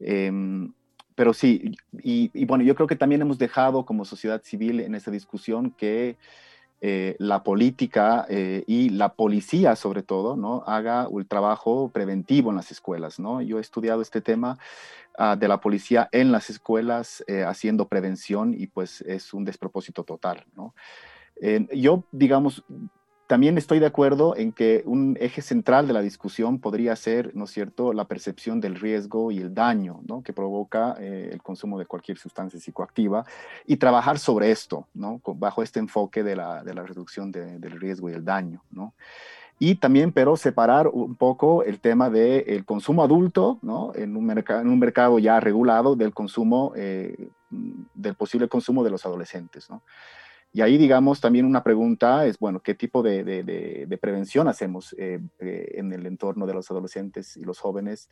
Speaker 2: Em, pero sí, y, bueno, yo creo que también hemos dejado como sociedad civil en esa discusión que eh, la política eh, y la policía, sobre todo, ¿no? haga el trabajo preventivo en las escuelas. ¿no? Yo he estudiado este tema ah, de la policía en las escuelas eh, haciendo prevención y pues es un despropósito total. ¿no? yo, digamos, también estoy de acuerdo en que un eje central de la discusión podría ser, ¿no es cierto?, la percepción del riesgo y el daño ¿no? que provoca eh, el consumo de cualquier sustancia psicoactiva y trabajar sobre esto, ¿no? bajo este enfoque de la, de la reducción del riesgo y el daño. ¿no? Y también, pero separar un poco el tema del consumo adulto ¿no? en, un en un mercado ya regulado del consumo, eh, del posible consumo de los adolescentes. ¿no? Y ahí, digamos, también una pregunta es, bueno, ¿qué tipo de, de, prevención hacemos eh, eh, en el entorno de los adolescentes y los jóvenes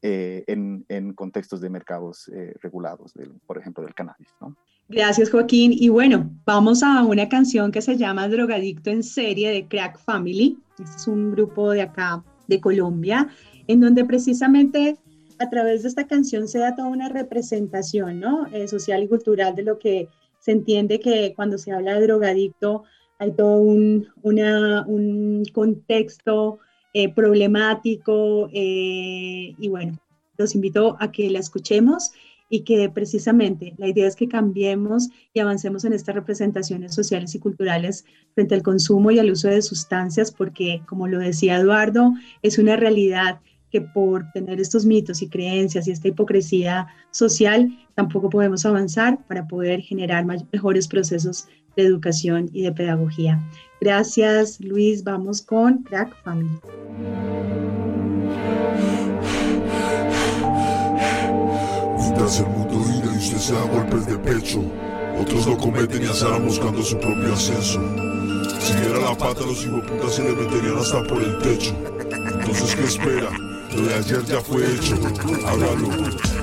Speaker 2: eh, en, en, contextos de mercados regulados, por ejemplo, del cannabis? ¿no?
Speaker 1: Gracias, Joaquín. Y bueno, vamos a una canción que se llama Drogadicto en serie de Crack Family. Este es un grupo de acá, de Colombia, en donde precisamente a través de esta canción se da toda una representación ¿no? social y cultural de lo que se entiende que cuando se habla de drogadicto hay todo un, un contexto eh, problemático eh, y bueno, los invito a que la escuchemos y que precisamente la idea es que cambiemos y avancemos en estas representaciones sociales y culturales frente al consumo y al uso de sustancias, porque como lo decía Eduardo, es una realidad que por tener estos mitos y creencias y esta hipocresía social, tampoco podemos avanzar para poder generar mejores procesos de educación y de pedagogía. Gracias, Luis. Vamos con Crack Family.
Speaker 6: Mientras el mundo gira y usted se da golpes de pecho, otros lo cometen y azarán buscando su propio ascenso. Si diera la pata, los putas se le meterían hasta por el techo. Entonces, ¿qué espera? Lo de ayer ya fue hecho, hágalo.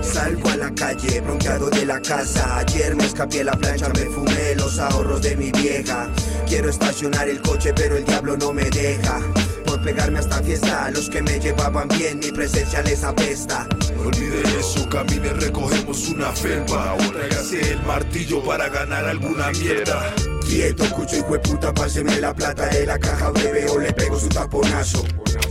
Speaker 7: Salgo a la calle, bronceado de la casa. Ayer me escapé la plancha, me fumé los ahorros de mi vieja. Quiero estacionar el coche, pero el diablo no me deja. Por pegarme hasta fiesta, los que me llevaban bien, mi presencia les apesta.
Speaker 6: No olvide eso, camine, recogemos una felpa. Tráigase el martillo para ganar alguna mierda. Quieto, cucho y puta, páseme la plata de la caja breve o le pego su taponazo.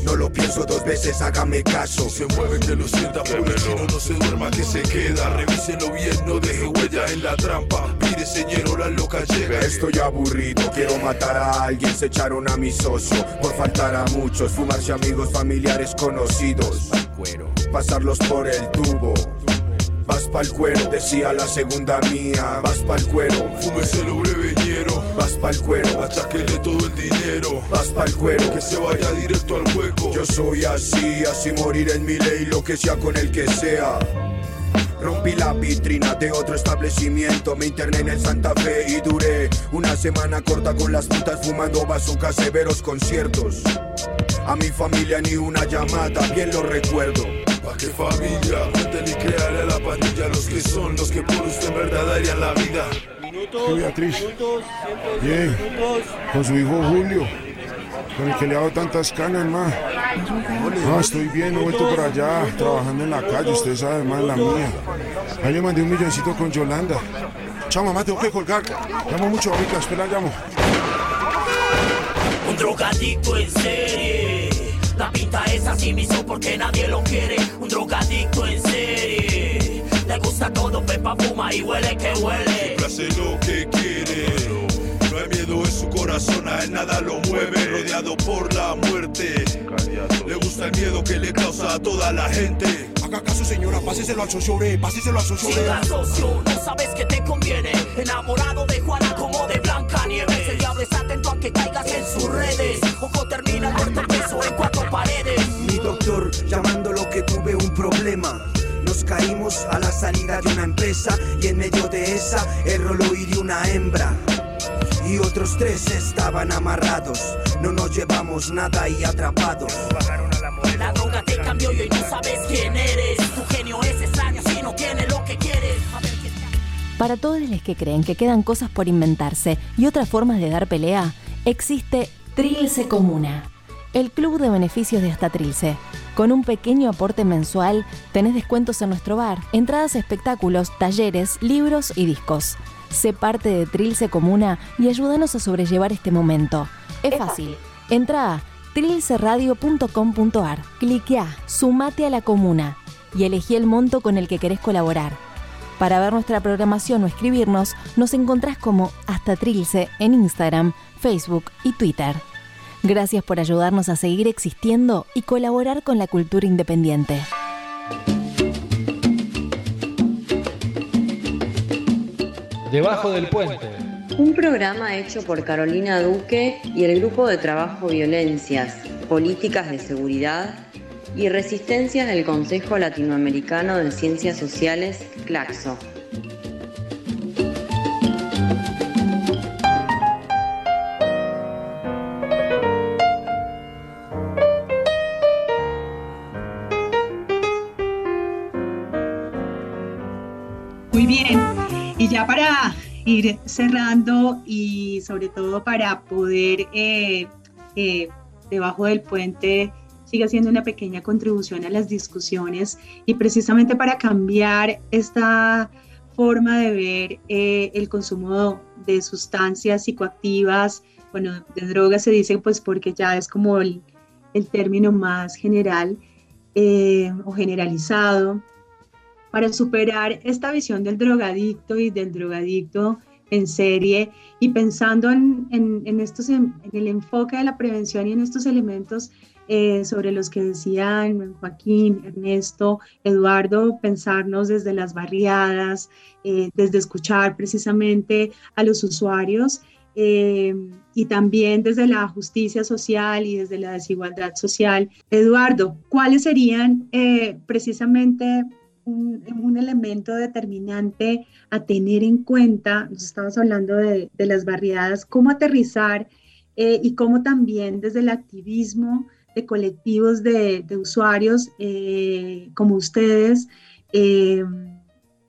Speaker 6: No lo pienso dos veces, hágame caso. Se mueve que lo sienta, chino no se duerma que se queda. Revíselo bien, no deje huella en la trampa. Mire, señor, la loca llega. Estoy aburrido, quiero matar a alguien. Se echaron a mi socio por faltar a muchos. Fumarse amigos, familiares, conocidos. Pasarlos por el tubo. Vas pa'l cuero, decía la segunda mía. Vas pa'l cuero, fúmeselo breveñero. Vas pa'l cuero, achaquele todo el dinero. Vas pa'l cuero, que se vaya directo al hueco. Yo soy así, así morir en mi ley, lo que sea con el que sea. Rompí la vitrina de otro establecimiento, me interné en el Santa Fe y duré una semana corta con las putas fumando bazookas severos conciertos. A mi familia ni una llamada, bien lo recuerdo. ¿Pa' qué familia? Cuenten y créale a la pandilla los que son los que por usted en verdad la vida.
Speaker 8: ¿Qué Beatriz? Bien, con su hijo Julio, con el que le hago tantas canas, ma. No, estoy bien, he vuelto por allá, trabajando en la calle, usted sabe, más la mía. Ahí le mandé un milloncito con Yolanda. Chao, mamá, tengo que colgar. Llamo mucho ahorita, espera, llamo.
Speaker 9: Un drogadicto en serie la pinta es así mismo porque nadie lo quiere. Un drogadicto en serie. Le gusta todo, pepa, fuma y huele que huele.
Speaker 6: hace lo que quiere. No hay miedo en su corazón, a él nada lo mueve. Rodeado por la muerte. Le gusta el miedo que le causa a toda la gente. Haga caso, señora, páseselo al socio, páseselo al socio.
Speaker 9: Siga socio, no sabes que te conviene. Enamorado de Juana como de Blanca Nieves. El diablo está atento a que caigas en sus redes. Ojo termina muerto peso en cuatro paredes.
Speaker 7: Mi doctor, llamando lo que tuve un problema. Nos caímos a la salida de una empresa y en medio de esa el rolo hirió una hembra y otros tres estaban amarrados. No nos llevamos nada y atrapados.
Speaker 9: La droga te cambió y hoy no sabes quién eres. Tu genio es extraño si no tiene lo que quieres.
Speaker 10: Para todos los que creen que quedan cosas por inventarse y otras formas de dar pelea, existe Trilce Comuna, el club de beneficios de hasta Trilce. Con un pequeño aporte mensual, tenés descuentos en nuestro bar, entradas a espectáculos, talleres, libros y discos. Sé parte de Trilce Comuna y ayúdanos a sobrellevar este momento. Es fácil. Entra a trilceradio.com.ar, cliquea, sumate a la comuna y elegí el monto con el que querés colaborar. Para ver nuestra programación o escribirnos, nos encontrás como Hasta Trilce en Instagram, Facebook y Twitter. Gracias por ayudarnos a seguir existiendo y colaborar con la cultura independiente.
Speaker 11: Debajo del puente.
Speaker 12: Un programa hecho por Carolina Duque y el Grupo de Trabajo Violencias, Políticas de Seguridad y Resistencias del Consejo Latinoamericano de Ciencias Sociales, CLACSO.
Speaker 1: Para ir cerrando y sobre todo para poder eh, eh, debajo del puente sigue haciendo una pequeña contribución a las discusiones y precisamente para cambiar esta forma de ver eh, el consumo de sustancias psicoactivas, bueno, de drogas se dice pues porque ya es como el, el término más general o generalizado, para superar esta visión del drogadicto y del drogadicto en serie y pensando en, en, en estos, en, en el enfoque de la prevención y en estos elementos eh, sobre los que decían Joaquín, Ernesto, Eduardo, pensarnos desde las barriadas, eh, desde escuchar precisamente a los usuarios eh, y también desde la justicia social y desde la desigualdad social. Eduardo, ¿cuáles serían precisamente un, un, elemento determinante a tener en cuenta? Nos estabas hablando de, de las barriadas, cómo aterrizar y cómo también desde el activismo de colectivos de, de usuarios eh, como ustedes eh,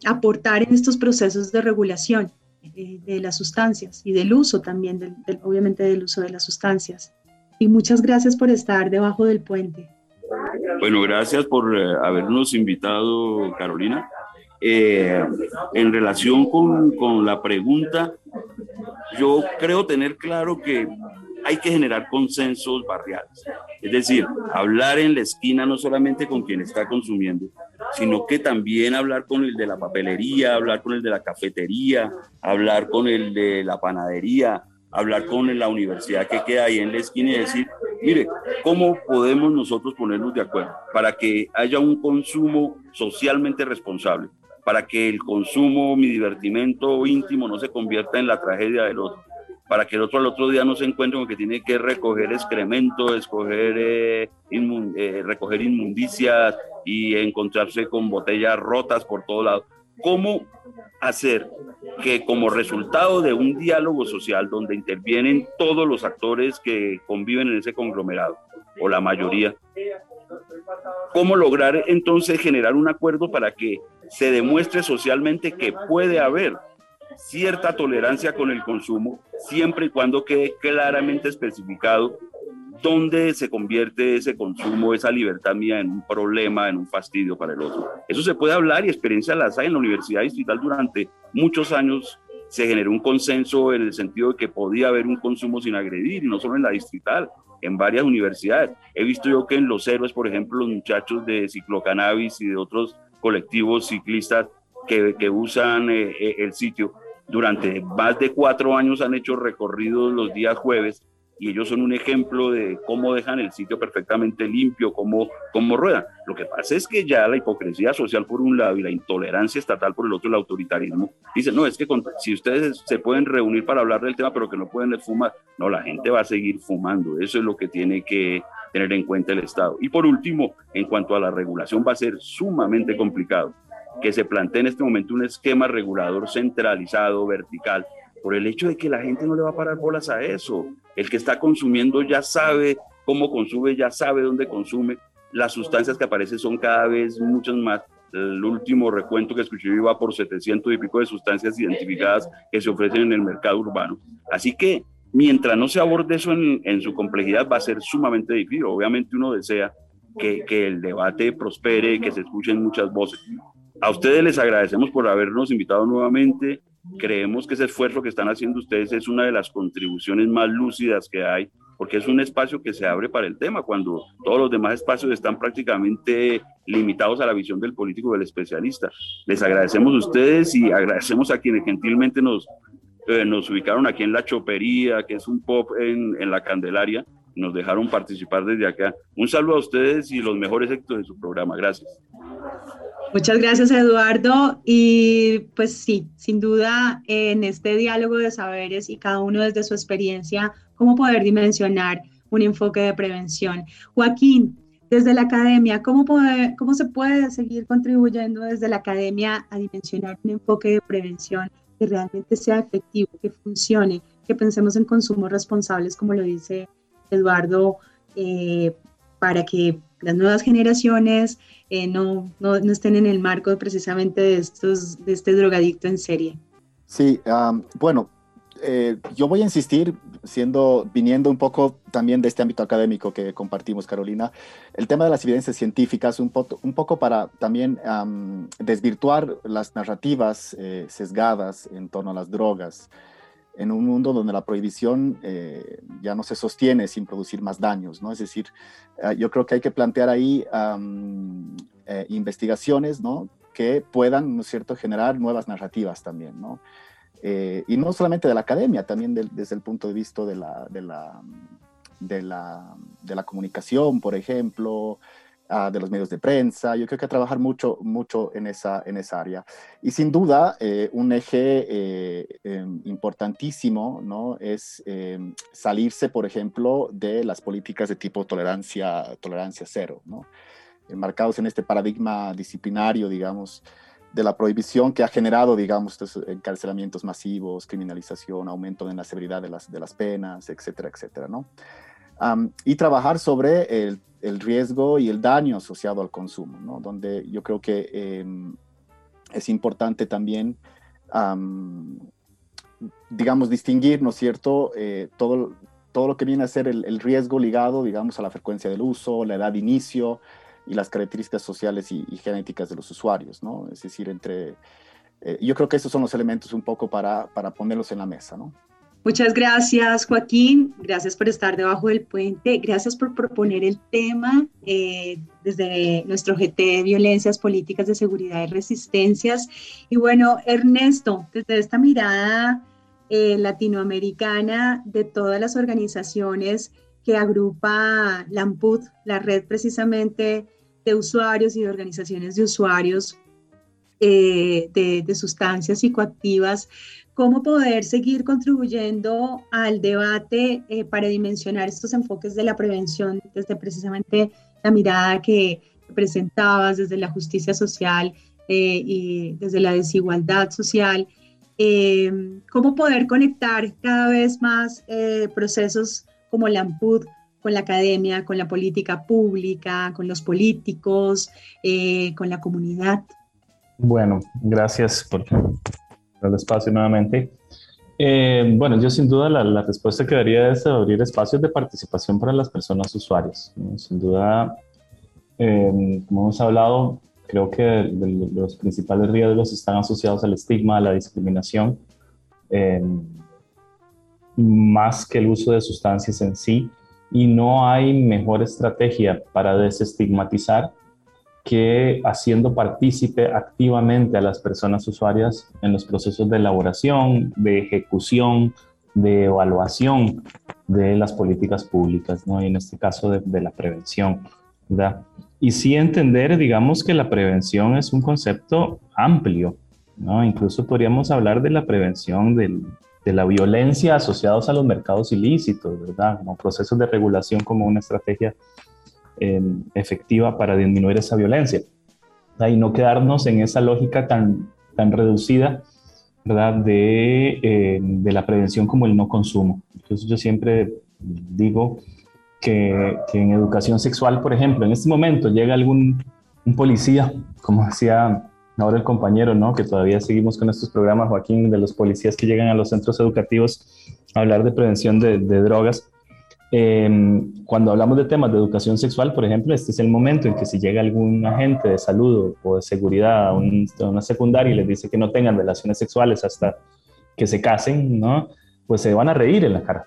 Speaker 1: aportar en estos procesos de regulación eh, de las sustancias y del uso también, del, del, obviamente del uso de las sustancias. Y muchas gracias por estar debajo del puente.
Speaker 4: Bueno, gracias por habernos invitado, Carolina. Eh, en relación con, con, la pregunta, yo creo tener claro que hay que generar consensos barriales. Es decir, hablar en la esquina no solamente con quien está consumiendo, sino que también hablar con el de la papelería, hablar con el de la cafetería, hablar con el de la panadería, hablar con la universidad que queda ahí en la esquina y decir, mire, ¿cómo podemos nosotros ponernos de acuerdo para que haya un consumo socialmente responsable? Para que el consumo, mi divertimento íntimo no se convierta en la tragedia del otro para que el otro al otro día no se encuentre con que tiene que recoger excremento, escoger, eh, eh, recoger inmundicias y encontrarse con botellas rotas por todo lado. ¿Cómo hacer que como resultado de un diálogo social donde intervienen todos los actores que conviven en ese conglomerado, o la mayoría, cómo lograr entonces generar un acuerdo para que se demuestre socialmente que puede haber cierta tolerancia con el consumo, siempre y cuando quede claramente especificado dónde se convierte ese consumo, esa libertad mía en un problema, en un fastidio para el otro. Eso se puede hablar y experiencia las hay en la Universidad Distrital durante muchos años. Se generó un consenso en el sentido de que podía haber un consumo sin agredir, y no solo en la distrital, en varias universidades. He visto yo que en Los Héroes, por ejemplo, los muchachos de ciclocannabis y de otros colectivos ciclistas que, usan eh, eh el sitio, durante más de cuatro años han hecho recorridos los días jueves y ellos son un ejemplo de cómo dejan el sitio perfectamente limpio, cómo, cómo ruedan. Lo que pasa es que ya la hipocresía social por un lado y la intolerancia estatal por el otro, el autoritarismo, dicen, no, es que si ustedes se pueden reunir para hablar del tema, pero que no pueden fumar, no, la gente va a seguir fumando. Eso es lo que tiene que tener en cuenta el Estado. Y por último, en cuanto a la regulación, va a ser sumamente complicado que se plantee en este momento un esquema regulador centralizado, vertical, por el hecho de que la gente no le va a parar bolas a eso. El que está consumiendo ya sabe cómo consume, ya sabe dónde consume. Las sustancias que aparecen son cada vez muchas más. el último recuento que escuché iba por 700 y pico de sustancias identificadas que se ofrecen en el mercado urbano. Así que mientras no se aborde eso en, su complejidad va a ser sumamente difícil. Obviamente uno desea que, que el debate prospere, que se escuchen muchas voces. A ustedes les agradecemos por habernos invitado nuevamente. Creemos que ese esfuerzo que están haciendo ustedes es una de las contribuciones más lúcidas que hay, porque es un espacio que se abre para el tema, cuando todos los demás espacios están prácticamente limitados a la visión del político del especialista. Les agradecemos a ustedes y agradecemos a quienes gentilmente nos, eh, nos ubicaron aquí en La Chopería, que es un pop en, en la Candelaria, nos dejaron participar desde acá. Un saludo a ustedes y los mejores éxitos de su programa. Gracias.
Speaker 1: Muchas gracias, Eduardo. Y pues sí, sin duda, en este diálogo de saberes y cada uno desde su experiencia, cómo poder dimensionar un enfoque de prevención. Joaquín, desde la academia, ¿cómo, ¿cómo se puede seguir contribuyendo desde la academia a dimensionar un enfoque de prevención que realmente sea efectivo, que funcione, que pensemos en consumos responsables, como lo dice Eduardo, eh, para que las nuevas generaciones eh, no, no, no, estén en el marco precisamente de, estos, de este drogadicto en serie.
Speaker 2: Sí, um, bueno, eh, yo voy a insistir, siendo, viniendo un poco también de este ámbito académico que compartimos, Carolina, el tema de las evidencias científicas, un, po un poco para también um, desvirtuar las narrativas eh, sesgadas en torno a las drogas en un mundo donde la prohibición eh, ya no se sostiene sin producir más daños, ¿no? Es decir, eh, yo creo que hay que plantear ahí um, eh, investigaciones, ¿no? Que puedan, ¿no es cierto?, generar nuevas narrativas también, ¿no? Eh, y no solamente de la academia, también de, desde el punto de vista de la, de la, de la, de la comunicación, por ejemplo, uh, de los medios de prensa. Yo creo que trabajar mucho, mucho en, esa, en esa área. Y sin duda, eh, un eje eh, eh, importantísimo ¿no? es em, salirse, por ejemplo, de las políticas de tipo tolerancia, tolerancia cero, ¿no? enmarcados en este paradigma disciplinario, digamos, de la prohibición que ha generado, digamos, estos encarcelamientos masivos, criminalización, aumento en la severidad de las, de las penas, etcétera, etcétera, ¿no? Um, y trabajar sobre el el riesgo y el daño asociado al consumo, ¿no? donde yo creo que eh, es importante también, um, digamos, distinguir, ¿no es cierto?, eh, todo, todo lo que viene a ser el, el, riesgo ligado, digamos, a la frecuencia del uso, la edad de inicio y las características sociales y, y genéticas de los usuarios, ¿no? Es decir, entre... Eh, yo creo que esos son los elementos un poco para, para ponerlos en la mesa, ¿no?
Speaker 1: Muchas gracias, Joaquín. Gracias por estar debajo del puente. Gracias por proponer el tema eh, desde nuestro GT de Violencias Políticas de Seguridad y Resistencias. Y bueno, Ernesto, desde esta mirada eh, latinoamericana de todas las organizaciones que agrupa la AMPUD, la red precisamente de usuarios y de organizaciones de usuarios eh, de sustancias psicoactivas, cómo poder seguir contribuyendo al debate eh, para dimensionar estos enfoques de la prevención desde precisamente la mirada que presentabas desde la justicia social eh, y desde la desigualdad social, eh, cómo poder conectar cada vez más procesos como la AMPUD con la academia, con la política pública, con los políticos, con la comunidad.
Speaker 3: Bueno, gracias por el espacio nuevamente. Eh, bueno, yo sin duda la, respuesta que daría es abrir espacios de participación para las personas usuarias. Sin duda, eh, como hemos hablado, creo que los principales riesgos están asociados al estigma, a la discriminación, eh, más que el uso de sustancias en sí. Y no hay mejor estrategia para desestigmatizar que haciendo partícipe activamente a las personas usuarias en los procesos de elaboración, de ejecución, de evaluación de las políticas públicas, ¿no? Y en este caso de, la prevención, ¿verdad? Y sí entender, digamos, que la prevención es un concepto amplio, ¿no? Incluso podríamos hablar de la prevención del, de la violencia asociados a los mercados ilícitos, ¿verdad? Como procesos de regulación como una estrategia eh, efectiva para disminuir esa violencia. Y no quedarnos en esa lógica tan, tan reducida ¿verdad? De, eh, de la prevención como el no consumo. Entonces yo siempre digo que, que, en educación sexual, por ejemplo, en este momento llega algún un policía, como decía ahora el compañero, ¿no? Que todavía seguimos con estos programas, Joaquín, de los policías que llegan a los centros educativos a hablar de prevención de, drogas. Em, cuando hablamos de temas de educación sexual, por ejemplo, este es el momento en que si llega algún agente de salud o de seguridad a, una secundaria y les dice que no tengan relaciones sexuales hasta que se casen, ¿no? Pues se van a reír en la cara.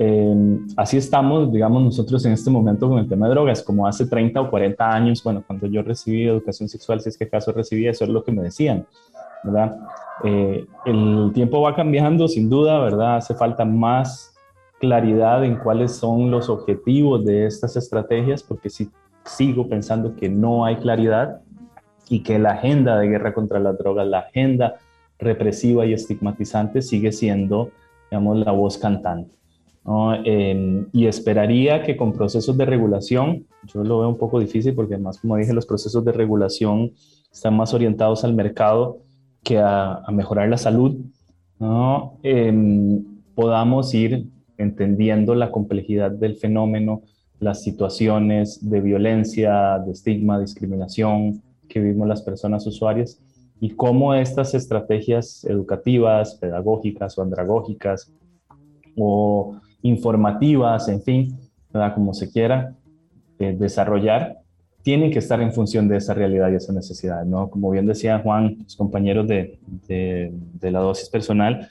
Speaker 3: Em, así estamos, digamos, nosotros en este momento con el tema de drogas, como hace 30 o 40 años, bueno, cuando yo recibí educación sexual, si es que acaso recibí, eso es lo que me decían, ¿verdad? Eh, el tiempo va cambiando, sin duda, ¿verdad? Hace falta más claridad en cuáles son los objetivos de estas estrategias, porque si sigo pensando que no hay claridad y que la agenda de guerra contra las drogas, la agenda represiva y estigmatizante sigue siendo, digamos, la voz cantante. Em, y esperaría que con procesos de regulación, yo lo veo un poco difícil porque además, como dije, los procesos de regulación están más orientados al mercado que a, mejorar la salud, ¿no? Em, podamos ir entendiendo la complejidad del fenómeno, las situaciones de violencia, de estigma, discriminación que vivimos las personas usuarias y cómo estas estrategias educativas, pedagógicas o andragógicas o informativas, en fin, como se quiera eh, desarrollar, tienen que estar en función de esa realidad y esa necesidad, ¿no? Como bien decía Juan, los compañeros de, de, la dosis personal,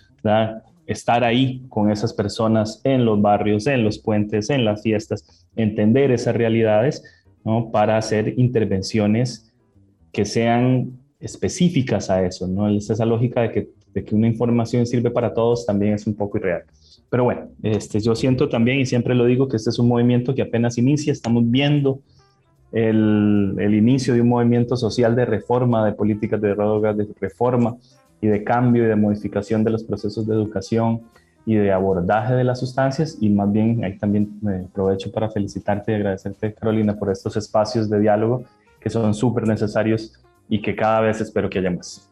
Speaker 3: estar ahí con esas personas en los barrios, en los puentes, en las fiestas, entender esas realidades, ¿no? Para hacer intervenciones que sean específicas a eso, ¿no? Esa lógica de que, de que una información sirve para todos también es un poco irreal. Pero bueno, este, yo siento también, y siempre lo digo, que este es un movimiento que apenas inicia, estamos viendo el, el inicio de un movimiento social de reforma de políticas de drogas, de reforma y de cambio y de modificación de los procesos de educación y de abordaje de las sustancias y más bien ahí también me aprovecho para felicitarte y agradecerte Carolina por estos espacios de diálogo que son súper necesarios y que cada vez espero que haya más.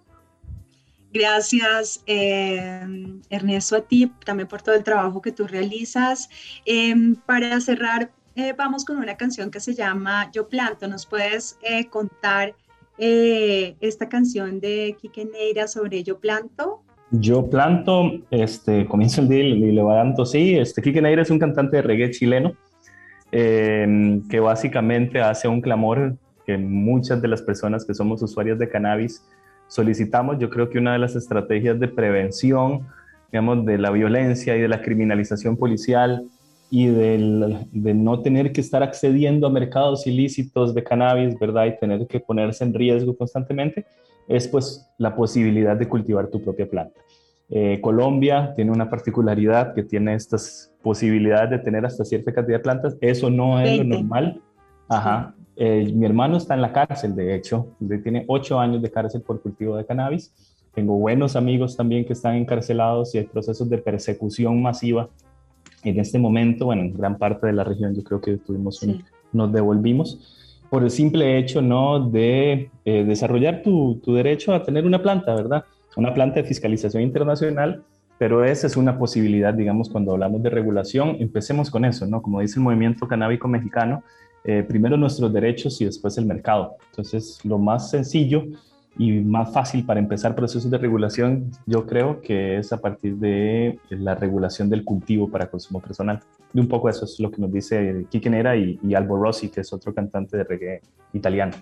Speaker 1: Gracias, eh, Ernesto, a ti también por todo el trabajo que tú realizas. Em, para cerrar, eh, vamos con una canción que se llama Yo Planto. ¿Nos puedes eh, esta canción de Quique Neira sobre Yo Planto?
Speaker 3: Yo planto, este, comienzo el día y le levanto, sí, este, Quique Neira es un cantante de reggae chileno em, que básicamente hace un clamor que muchas de las personas que somos usuarias de cannabis solicitamos, yo creo que una de las estrategias de prevención, digamos, de la violencia y de la criminalización policial y del, de no tener que estar accediendo a mercados ilícitos de cannabis, ¿verdad? Y tener que ponerse en riesgo constantemente, es pues la posibilidad de cultivar tu propia planta. Eh, Colombia tiene una particularidad que tiene estas posibilidades de tener hasta cierta cantidad de plantas. Eso no es lo normal. Ajá. Eh, mi hermano está en la cárcel, de hecho, tiene ocho años de cárcel por cultivo de cannabis. Tengo buenos amigos también que están encarcelados y hay procesos de persecución masiva. En este momento, bueno, en gran parte de la región yo creo que tuvimos nos devolvimos por el simple hecho no de eh, desarrollar tu, tu derecho a tener una planta, ¿verdad? Una planta de fiscalización internacional pero esa es una posibilidad, digamos, cuando hablamos de regulación, empecemos con eso, ¿no? Como dice el movimiento canábico mexicano, eh, primero nuestros derechos y después el mercado. Entonces, lo más sencillo y más fácil para empezar procesos de regulación, yo creo que es a partir de la regulación del cultivo para consumo personal. Y un poco eso es lo que nos dice Kike Nera y, y Albo Rossi, que es otro cantante de reggae italiano.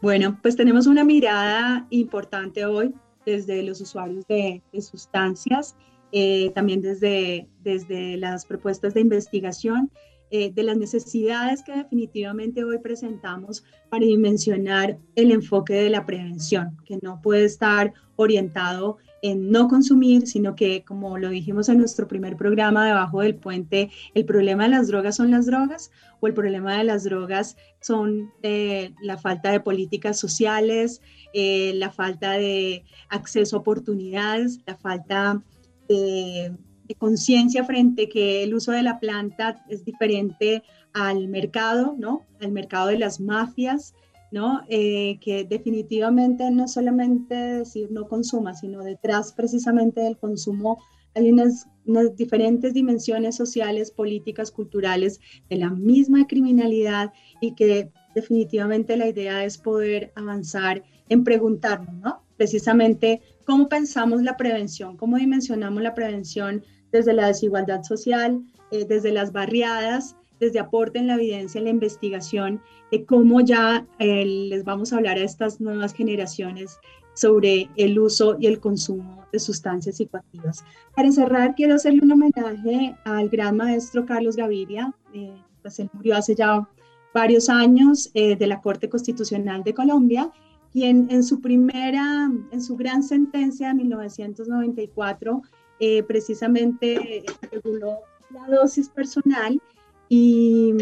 Speaker 1: Bueno, pues tenemos una mirada importante hoy desde los usuarios de, sustancias, eh, también desde, desde las propuestas de investigación eh, de las necesidades que definitivamente hoy presentamos para dimensionar el enfoque de la prevención, que no puede estar orientado en no consumir, sino que, como lo dijimos en nuestro primer programa debajo del puente, el problema de las drogas son las drogas o el problema de las drogas son eh, la falta de políticas sociales, eh, la falta de acceso a oportunidades, la falta de de conciencia frente que el uso de la planta es diferente al mercado, ¿no? Al mercado de las mafias, ¿no? Eh, que definitivamente no solamente decir no consuma, sino detrás precisamente del consumo hay unas, unas, diferentes dimensiones sociales, políticas, culturales de la misma criminalidad y que definitivamente la idea es poder avanzar en preguntarnos, ¿no? Precisamente cómo pensamos la prevención, cómo dimensionamos la prevención desde la desigualdad social, eh, desde las barriadas, desde aporte en la evidencia, en la investigación, de cómo ya eh, les vamos a hablar a estas nuevas generaciones sobre el uso y el consumo de sustancias psicoactivas. Para cerrar, quiero hacerle un homenaje al gran maestro Carlos Gaviria, eh, pues él murió hace ya varios años eh, de la Corte Constitucional de Colombia, quien en su primera, en su gran sentencia de 1994, eh, precisamente reguló la dosis personal y,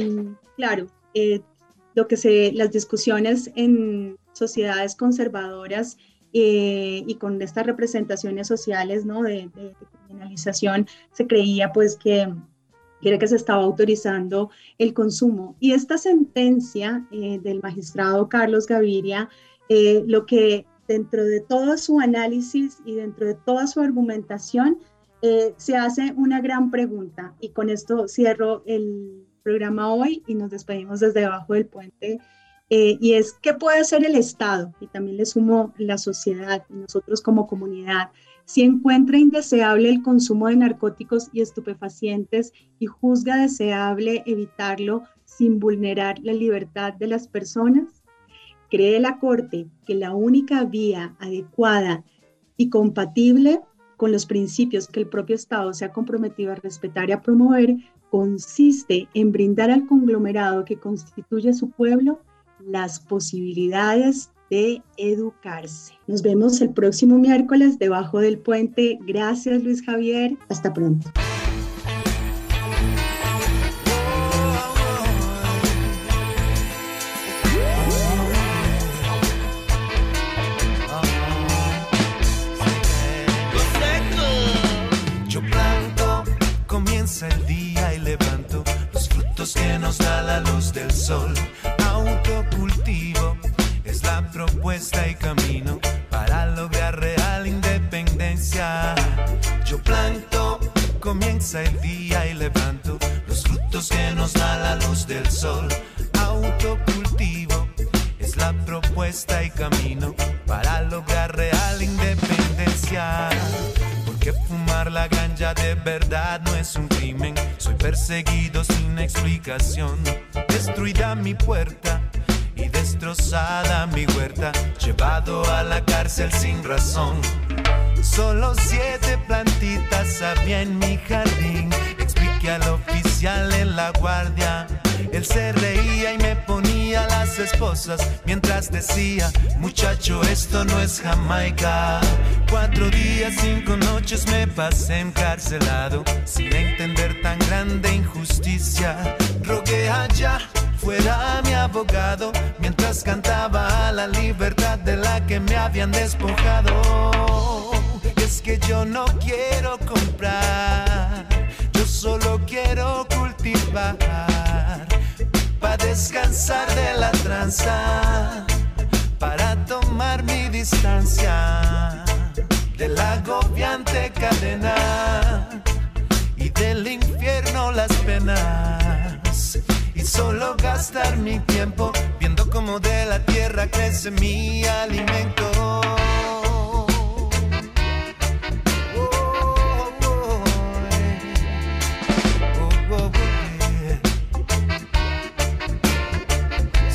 Speaker 1: claro, lo que se, las discusiones en sociedades conservadoras eh, y con estas representaciones sociales ¿no? de, criminalización, se creía pues que, que, que se estaba autorizando el consumo. Y esta sentencia eh, del magistrado Carlos Gaviria, eh, lo que dentro de todo su análisis y dentro de toda su argumentación, se hace una gran pregunta. Y con esto cierro el programa hoy y nos despedimos desde debajo del puente eh, y es qué puede hacer el Estado, y también le sumo la sociedad, nosotros como comunidad, si encuentra indeseable el consumo de narcóticos y estupefacientes y juzga deseable evitarlo sin vulnerar la libertad de las personas. ¿Cree la Corte que la única vía adecuada y compatible con los principios que el propio Estado se ha comprometido a respetar y a promover consiste en brindar al conglomerado que constituye su pueblo las posibilidades de educarse. Nos vemos el próximo miércoles debajo del puente. Gracias Luis Javier. Hasta pronto.
Speaker 13: Que nos da la luz del sol autocultivo es la propuesta y camino para lograr real independencia. Yo planto, comienza el día y levanto los frutos que nos da la luz del sol. Autocultivo es la propuesta y camino para lograr real independencia. Porque fumar la ganja de verdad no es un crimen. Soy perseguido sin explicación. Destruida mi puerta y destrozada mi huerta. Llevado a la cárcel sin razón. Solo siete plantitas había en mi jardín. Expliqué al oficial en la guardia. Él se reía y me ponía las esposas mientras decía, muchacho, esto no es Jamaica. Cuatro días, cinco noches me pasé encarcelado sin entender tan grande injusticia. Rogué allá fuera mi abogado mientras cantaba la libertad de la que me habían despojado. Es que yo no quiero comprar, solo quiero cultivar para descansar de la tranza, para tomar mi distancia de la agobiante cadena y del infierno las penas. Y solo gastar mi tiempo viendo cómo de la tierra crece mi alimento.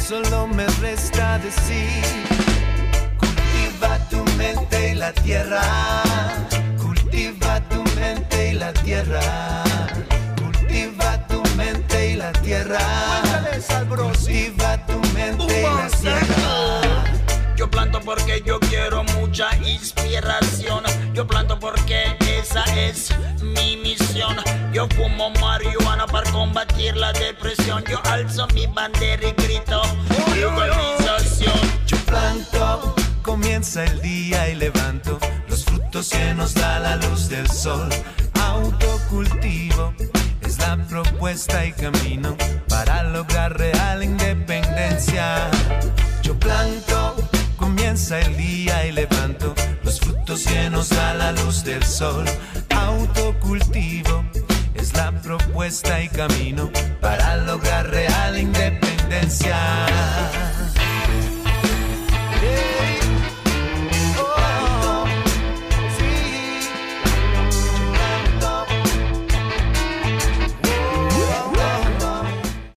Speaker 13: Solo me resta decir, cultiva tu mente y la tierra, cultiva tu mente y la tierra, cultiva tu mente y la tierra, cultiva tu mente y la tierra.
Speaker 14: Yo planto porque yo quiero mucha inspiración. Es mi misión. Yo fumo marihuana para combatir la depresión. Yo alzo mi bandera y grito legalización.
Speaker 13: Yo planto, comienza el día y levanto los frutos que nos da la luz del sol. Autocultivo es la propuesta y camino para lograr real independencia. Yo planto comienza el día y levanto frutos que nos da la luz del sol. Autocultivo es la propuesta y camino para lograr real independencia.